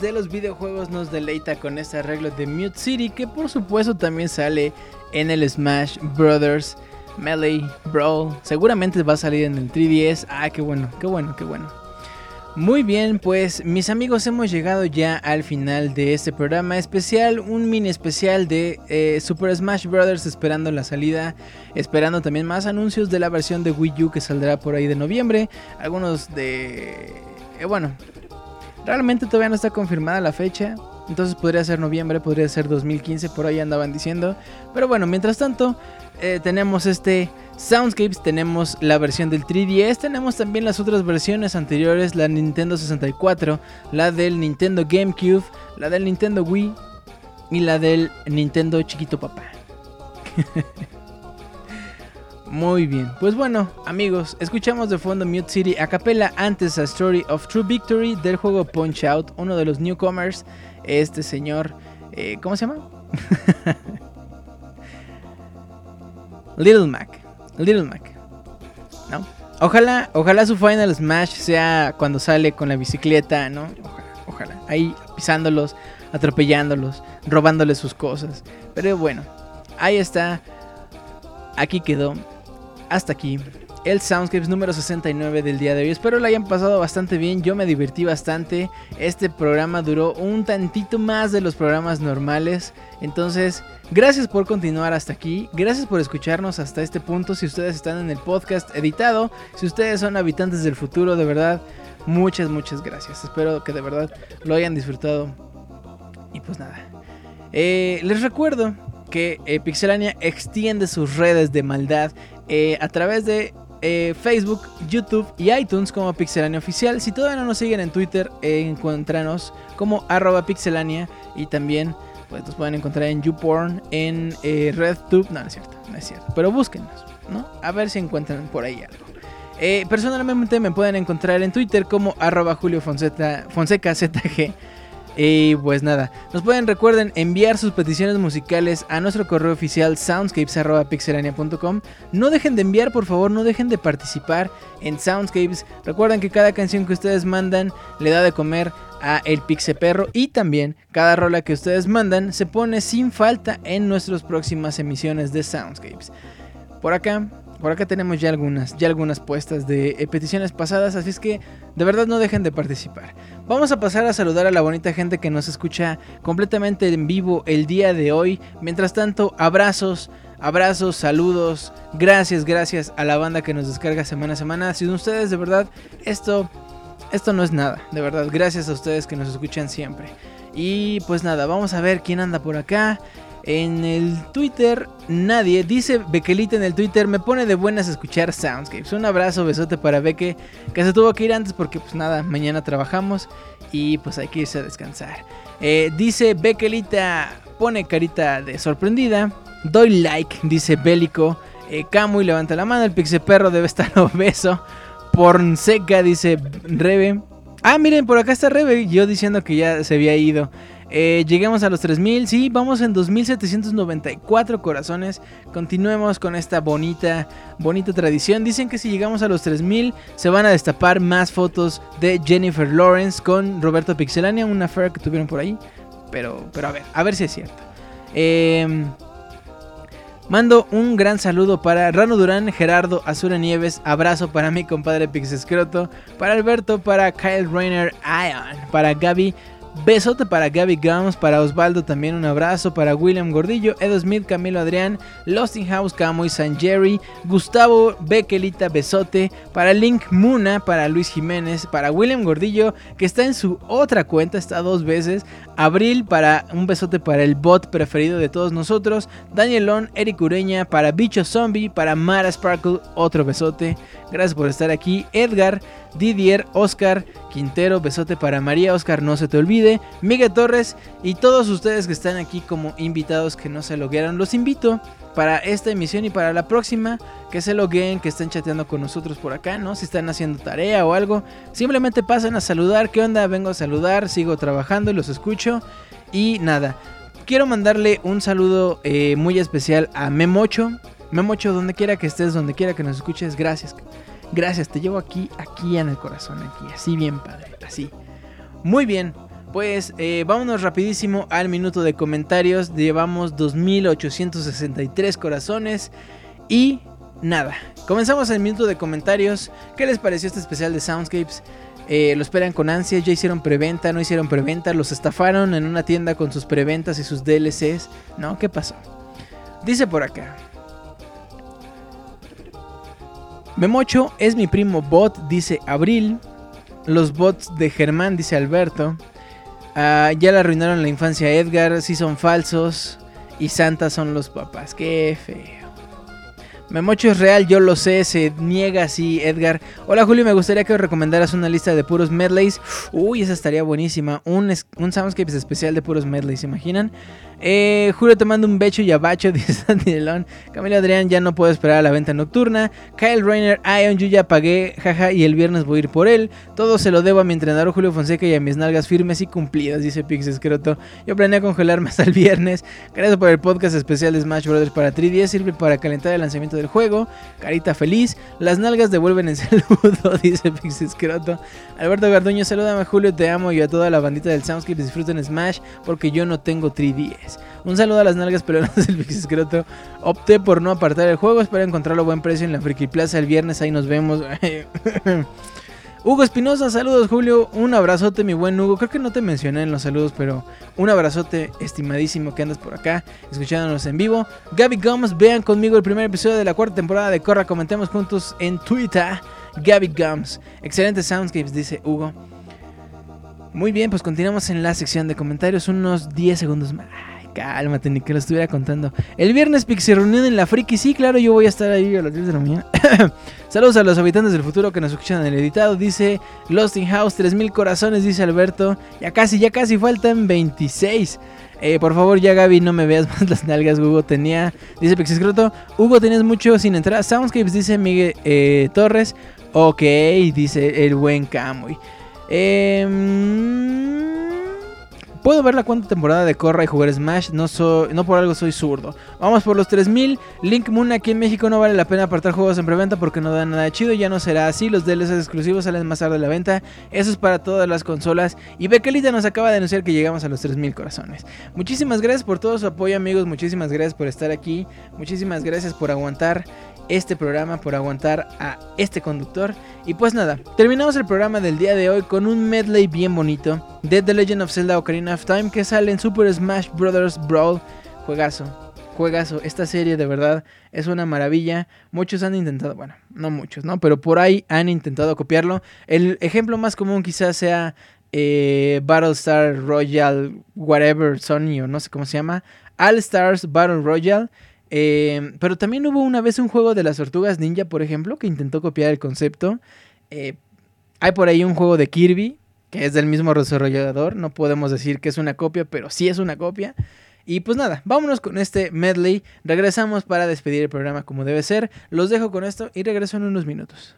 De los videojuegos nos deleita con este arreglo de Mute City que por supuesto también sale en el Smash Brothers Melee Brawl. Seguramente va a salir en el 3DS. Ah, qué bueno, qué bueno, qué bueno. Muy bien, pues mis amigos hemos llegado ya al final de este programa especial, un mini especial de eh, Super Smash Bros. esperando la salida, esperando también más anuncios de la versión de Wii U que saldrá por ahí de noviembre, algunos de... eh, bueno, realmente todavía no está confirmada la fecha, entonces podría ser noviembre, podría ser 2015, por ahí andaban diciendo, pero bueno, mientras tanto eh, tenemos este Soundscapes, tenemos la versión del 3DS, tenemos también las otras versiones anteriores, la Nintendo 64, la del Nintendo GameCube, la del Nintendo Wii y la del Nintendo Chiquito Papá. Muy bien, pues bueno, amigos, escuchamos de fondo Mute City a capella antes a Story of True Victory del juego Punch Out, uno de los newcomers, este señor, eh, ¿cómo se llama? Little Mac, Little Mac, ¿no? Ojalá, ojalá su Final Smash sea cuando sale con la bicicleta, ¿no? Ojalá, ojalá, ahí pisándolos, atropellándolos, robándoles sus cosas, pero bueno, ahí está, aquí quedó hasta aquí el Soundscapes número 69 del día de hoy. Espero lo hayan pasado bastante bien, yo me divertí bastante. Este programa duró un tantito más de los programas normales. Entonces, gracias por continuar hasta aquí. Gracias por escucharnos hasta este punto. Si ustedes están en el podcast editado, si ustedes son habitantes del futuro, de verdad, muchas, muchas gracias. Espero que de verdad lo hayan disfrutado. Y pues nada. Eh, les recuerdo que eh, Pixelania extiende sus redes de maldad eh, a través de eh, Facebook, YouTube y iTunes como Pixelania Oficial. Si todavía no nos siguen en Twitter, eh, encuéntranos como arroba pixelania y también pues, nos pueden encontrar en YouPorn, en eh, RedTube. No, no es cierto, no es cierto. Pero búsquenos, ¿no? A ver si encuentran por ahí algo. Personalmente me pueden encontrar en Twitter como arroba Julio Fonseca, Fonseca ZG. Y pues nada, nos pueden, recuerden, enviar sus peticiones musicales a nuestro correo oficial soundscapes.pixelania.com. No dejen de enviar, por favor, no dejen de participar en Soundscapes. Recuerden que cada canción que ustedes mandan le da de comer a el Pixeperro y también cada rola que ustedes mandan se pone sin falta en nuestras próximas emisiones de Soundscapes. Por acá, por acá tenemos ya algunas, ya algunas puestas de eh, peticiones pasadas, así es que de verdad no dejen de participar. Vamos a pasar a saludar a la bonita gente que nos escucha completamente en vivo el día de hoy. Mientras tanto, abrazos, abrazos, saludos, gracias, gracias a la banda que nos descarga semana a semana. Sin ustedes, de verdad, esto, esto no es nada, de verdad. Gracias a ustedes que nos escuchan siempre. Y pues nada, vamos a ver quién anda por acá. En el Twitter, nadie. Dice Bequelita en el Twitter, me pone de buenas escuchar Soundscapes. Un abrazo, besote para Beque, que se tuvo que ir antes porque pues nada, mañana trabajamos y pues hay que irse a descansar. Eh, dice Bequelita, pone carita de sorprendida. Doy like, dice Bélico. Eh, y levanta la mano, el Pixeperro debe estar obeso. Porn seca, dice Rebe. Ah, miren, por acá está Rebe, yo diciendo que ya se había ido. Eh, lleguemos a los 3000, sí, vamos en 2794 corazones. Continuemos con esta bonita, bonita tradición. Dicen que si llegamos a los 3000 se van a destapar más fotos de Jennifer Lawrence con Roberto Pixelania, una affair que tuvieron por ahí. Pero, pero a ver, a ver si es cierto. Eh, Mando un gran saludo para Rano Durán, Gerardo Azura Nieves, abrazo para mi compadre Pixescroto, para Alberto, para Kyle Rainer Ion, para Gaby, besote para Gaby Gums, para Osvaldo también un abrazo, para William Gordillo, Edo Smith, Camilo Adrián, Lost in House, Camo y San Jerry, Gustavo Bequelita, besote, para Link Muna, para Luis Jiménez, para William Gordillo, que está en su otra cuenta, está dos veces, Abril para un besote para el bot preferido de todos nosotros. Danielón, Eric Ureña, para Bicho Zombie, para Mara Sparkle, otro besote. Gracias por estar aquí. Edgar, Didier, Oscar, Quintero, besote para María Oscar, no se te olvide. Miguel Torres y todos ustedes que están aquí como invitados que no se loguearon. Los invito para esta emisión y para la próxima que se logueen, que estén chateando con nosotros por acá, ¿no? Si están haciendo tarea o algo, simplemente pasen a saludar. ¿Qué onda? Vengo a saludar, sigo trabajando y los escucho. Y nada, quiero mandarle un saludo eh, muy especial a Memocho. Memocho, donde quiera que estés, donde quiera que nos escuches, gracias. Gracias, te llevo aquí, aquí en el corazón, aquí, así bien padre, así. Muy bien, pues eh, vámonos rapidísimo al minuto de comentarios. Llevamos 2863 corazones y nada. Comenzamos el minuto de comentarios. ¿Qué les pareció este especial de Soundscapes? Eh, lo esperan con ansias, ya hicieron preventa, no hicieron preventa, los estafaron en una tienda con sus preventas y sus DLCs. ¿No? ¿Qué pasó? Dice por acá. Memocho es mi primo bot, dice Abril. Los bots de Germán, dice Alberto. Ah, ya le arruinaron la infancia a Edgar, sí son falsos. Y Santa son los papás. Qué feo. Memocho es real, yo lo sé, se niega así Edgar. Hola Julio, me gustaría que recomendaras una lista de puros medleys. Uy, esa estaría buenísima. Un, un Soundscapes especial de puros medleys, ¿se imaginan? Eh, Julio te mando un becho y abacho, dice Sandy Delon. Camilo Adrián ya no puedo esperar a la venta nocturna. Kyle Rainer, Ion, yo ya pagué, jaja, y el viernes voy a ir por él. Todo se lo debo a mi entrenador Julio Fonseca y a mis nalgas firmes y cumplidas, dice Pix Escroto. Yo planeo congelarme hasta el viernes. Gracias por el podcast especial de Smash Brothers para 3DS. Sirve para calentar el lanzamiento del juego. Carita feliz. Las nalgas devuelven el saludo, dice Pix Escroto. Alberto Garduño, salúdame Julio, te amo y a toda la bandita del Soundscape. Disfruten Smash porque yo no tengo 3DS. Un saludo a las nalgas pelonas del Pix Escroto. Opté por no apartar el juego. Espero encontrarlo a buen precio en la Friki Plaza el viernes. Ahí nos vemos. Hugo Espinosa, saludos Julio, un abrazote mi buen Hugo, creo que no te mencioné en los saludos, pero un abrazote estimadísimo que andas por acá, escuchándonos en vivo. Gaby Gums, vean conmigo el primer episodio de la cuarta temporada de Corra, comentemos juntos en Twitter. Gaby Gums, excelente soundscapes, dice Hugo. Muy bien, pues continuamos en la sección de comentarios, unos 10 segundos más. Cálmate, ni que lo estuviera contando. El viernes Pixie reunión en la Friki, sí, claro, yo voy a estar ahí a las 10 de la mañana. Saludos a los habitantes del futuro que nos escuchan en el editado. Dice Lost in House, 3000 corazones, dice Alberto. Ya casi, ya casi faltan 26. Eh, por favor, ya Gaby, no me veas más las nalgas. Hugo tenía, dice Pixiscroto. Hugo, tenías mucho sin entrar. Soundscapes, dice Miguel eh, Torres. Ok, dice el buen Camuy. Eh, Puedo ver la cuarta temporada de Corra y jugar Smash, no, soy, no por algo soy zurdo. Vamos por los 3000. Link Moon aquí en México no vale la pena apartar juegos en preventa porque no dan nada chido. Ya no será así. Los DLCs exclusivos salen más tarde de la venta. Eso es para todas las consolas. Y Bekelita nos acaba de anunciar que llegamos a los 3000 corazones. Muchísimas gracias por todo su apoyo, amigos. Muchísimas gracias por estar aquí. Muchísimas gracias por aguantar este programa, por aguantar a este conductor. Y pues nada, terminamos el programa del día de hoy con un medley bien bonito de The Legend of Zelda Ocarina of Time que sale en Super Smash Bros. Brawl. Juegazo, juegazo. Esta serie de verdad es una maravilla. Muchos han intentado, bueno, no muchos, ¿no? Pero por ahí han intentado copiarlo. El ejemplo más común quizás sea eh, Battlestar Royale, whatever, Sony o no sé cómo se llama. All Stars Battle Royale. Eh, pero también hubo una vez un juego de las tortugas ninja, por ejemplo, que intentó copiar el concepto. Eh, hay por ahí un juego de Kirby, que es del mismo desarrollador. No podemos decir que es una copia, pero sí es una copia. Y pues nada, vámonos con este medley. Regresamos para despedir el programa como debe ser. Los dejo con esto y regreso en unos minutos.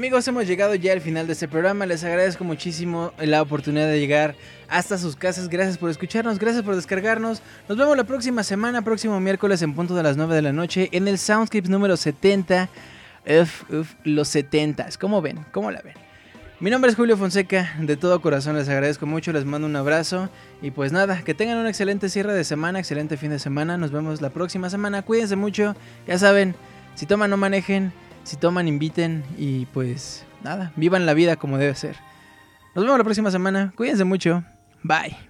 Amigos, hemos llegado ya al final de este programa. Les agradezco muchísimo la oportunidad de llegar hasta sus casas. Gracias por escucharnos, gracias por descargarnos. Nos vemos la próxima semana, próximo miércoles en punto de las 9 de la noche en el Soundscapes número 70. Uf, uf, los 70. ¿Cómo ven? ¿Cómo la ven? Mi nombre es Julio Fonseca, de todo corazón les agradezco mucho, les mando un abrazo y pues nada, que tengan un excelente cierre de semana, excelente fin de semana, nos vemos la próxima semana, cuídense mucho, ya saben, si toman no manejen, si toman inviten y pues nada, vivan la vida como debe ser. Nos vemos la próxima semana, cuídense mucho, bye.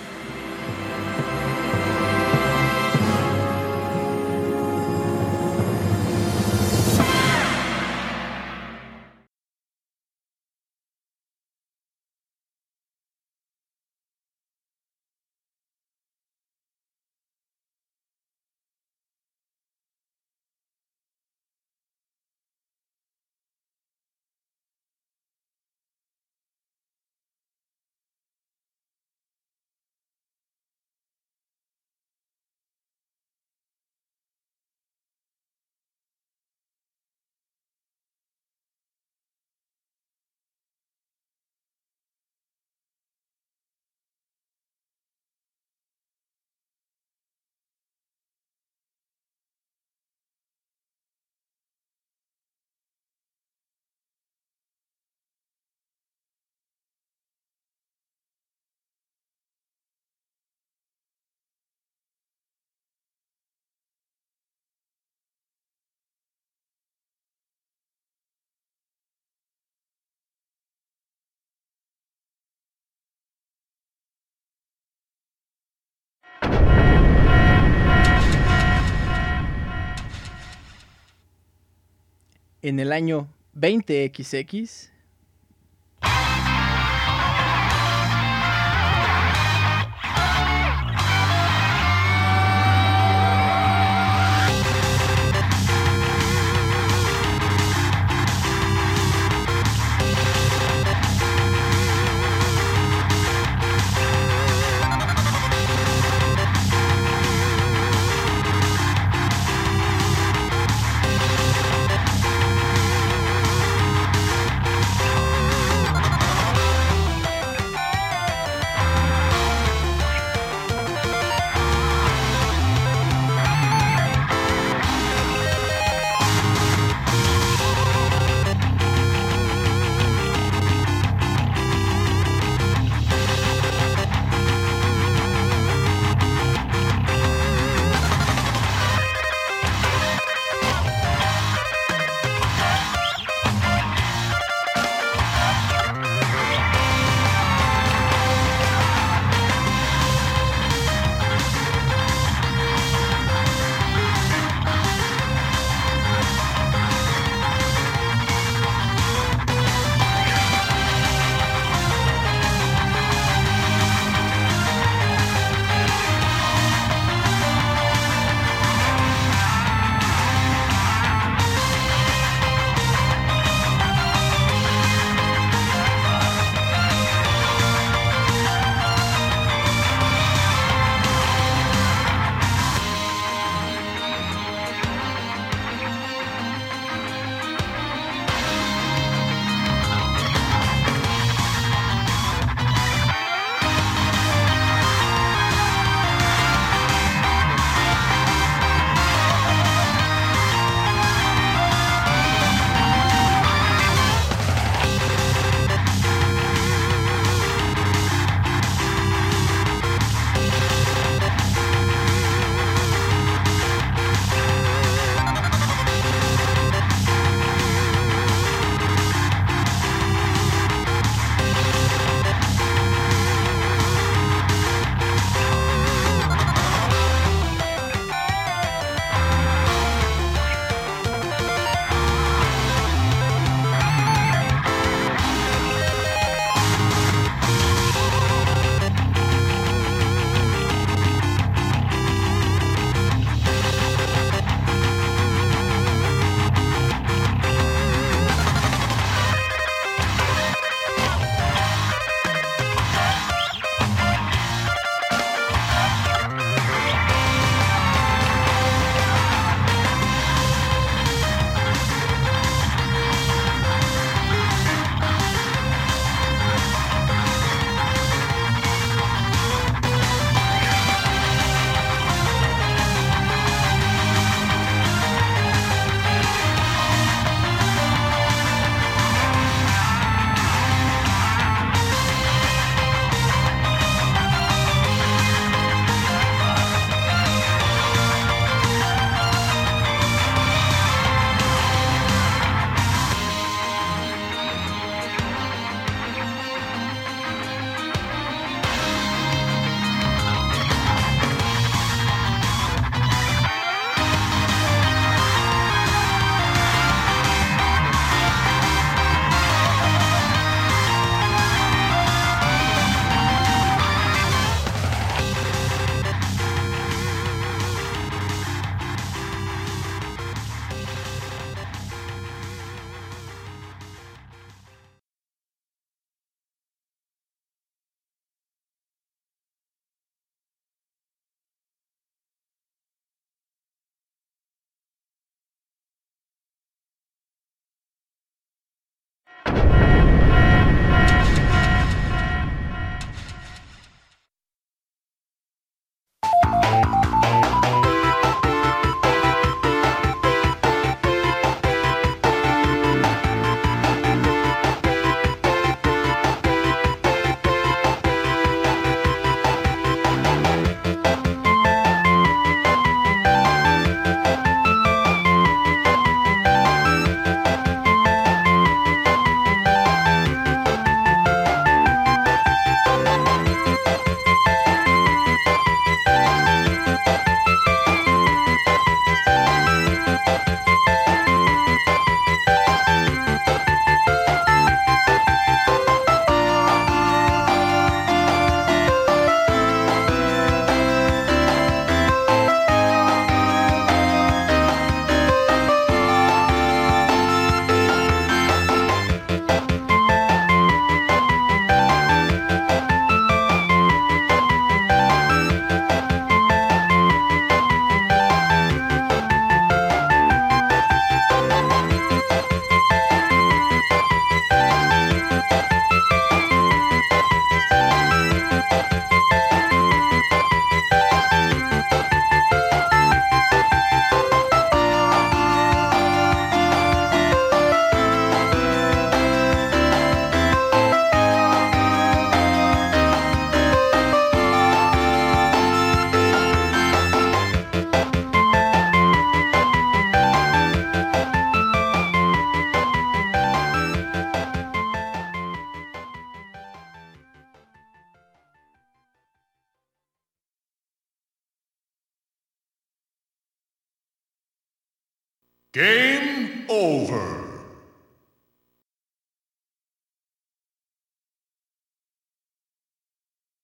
En el año 20XX,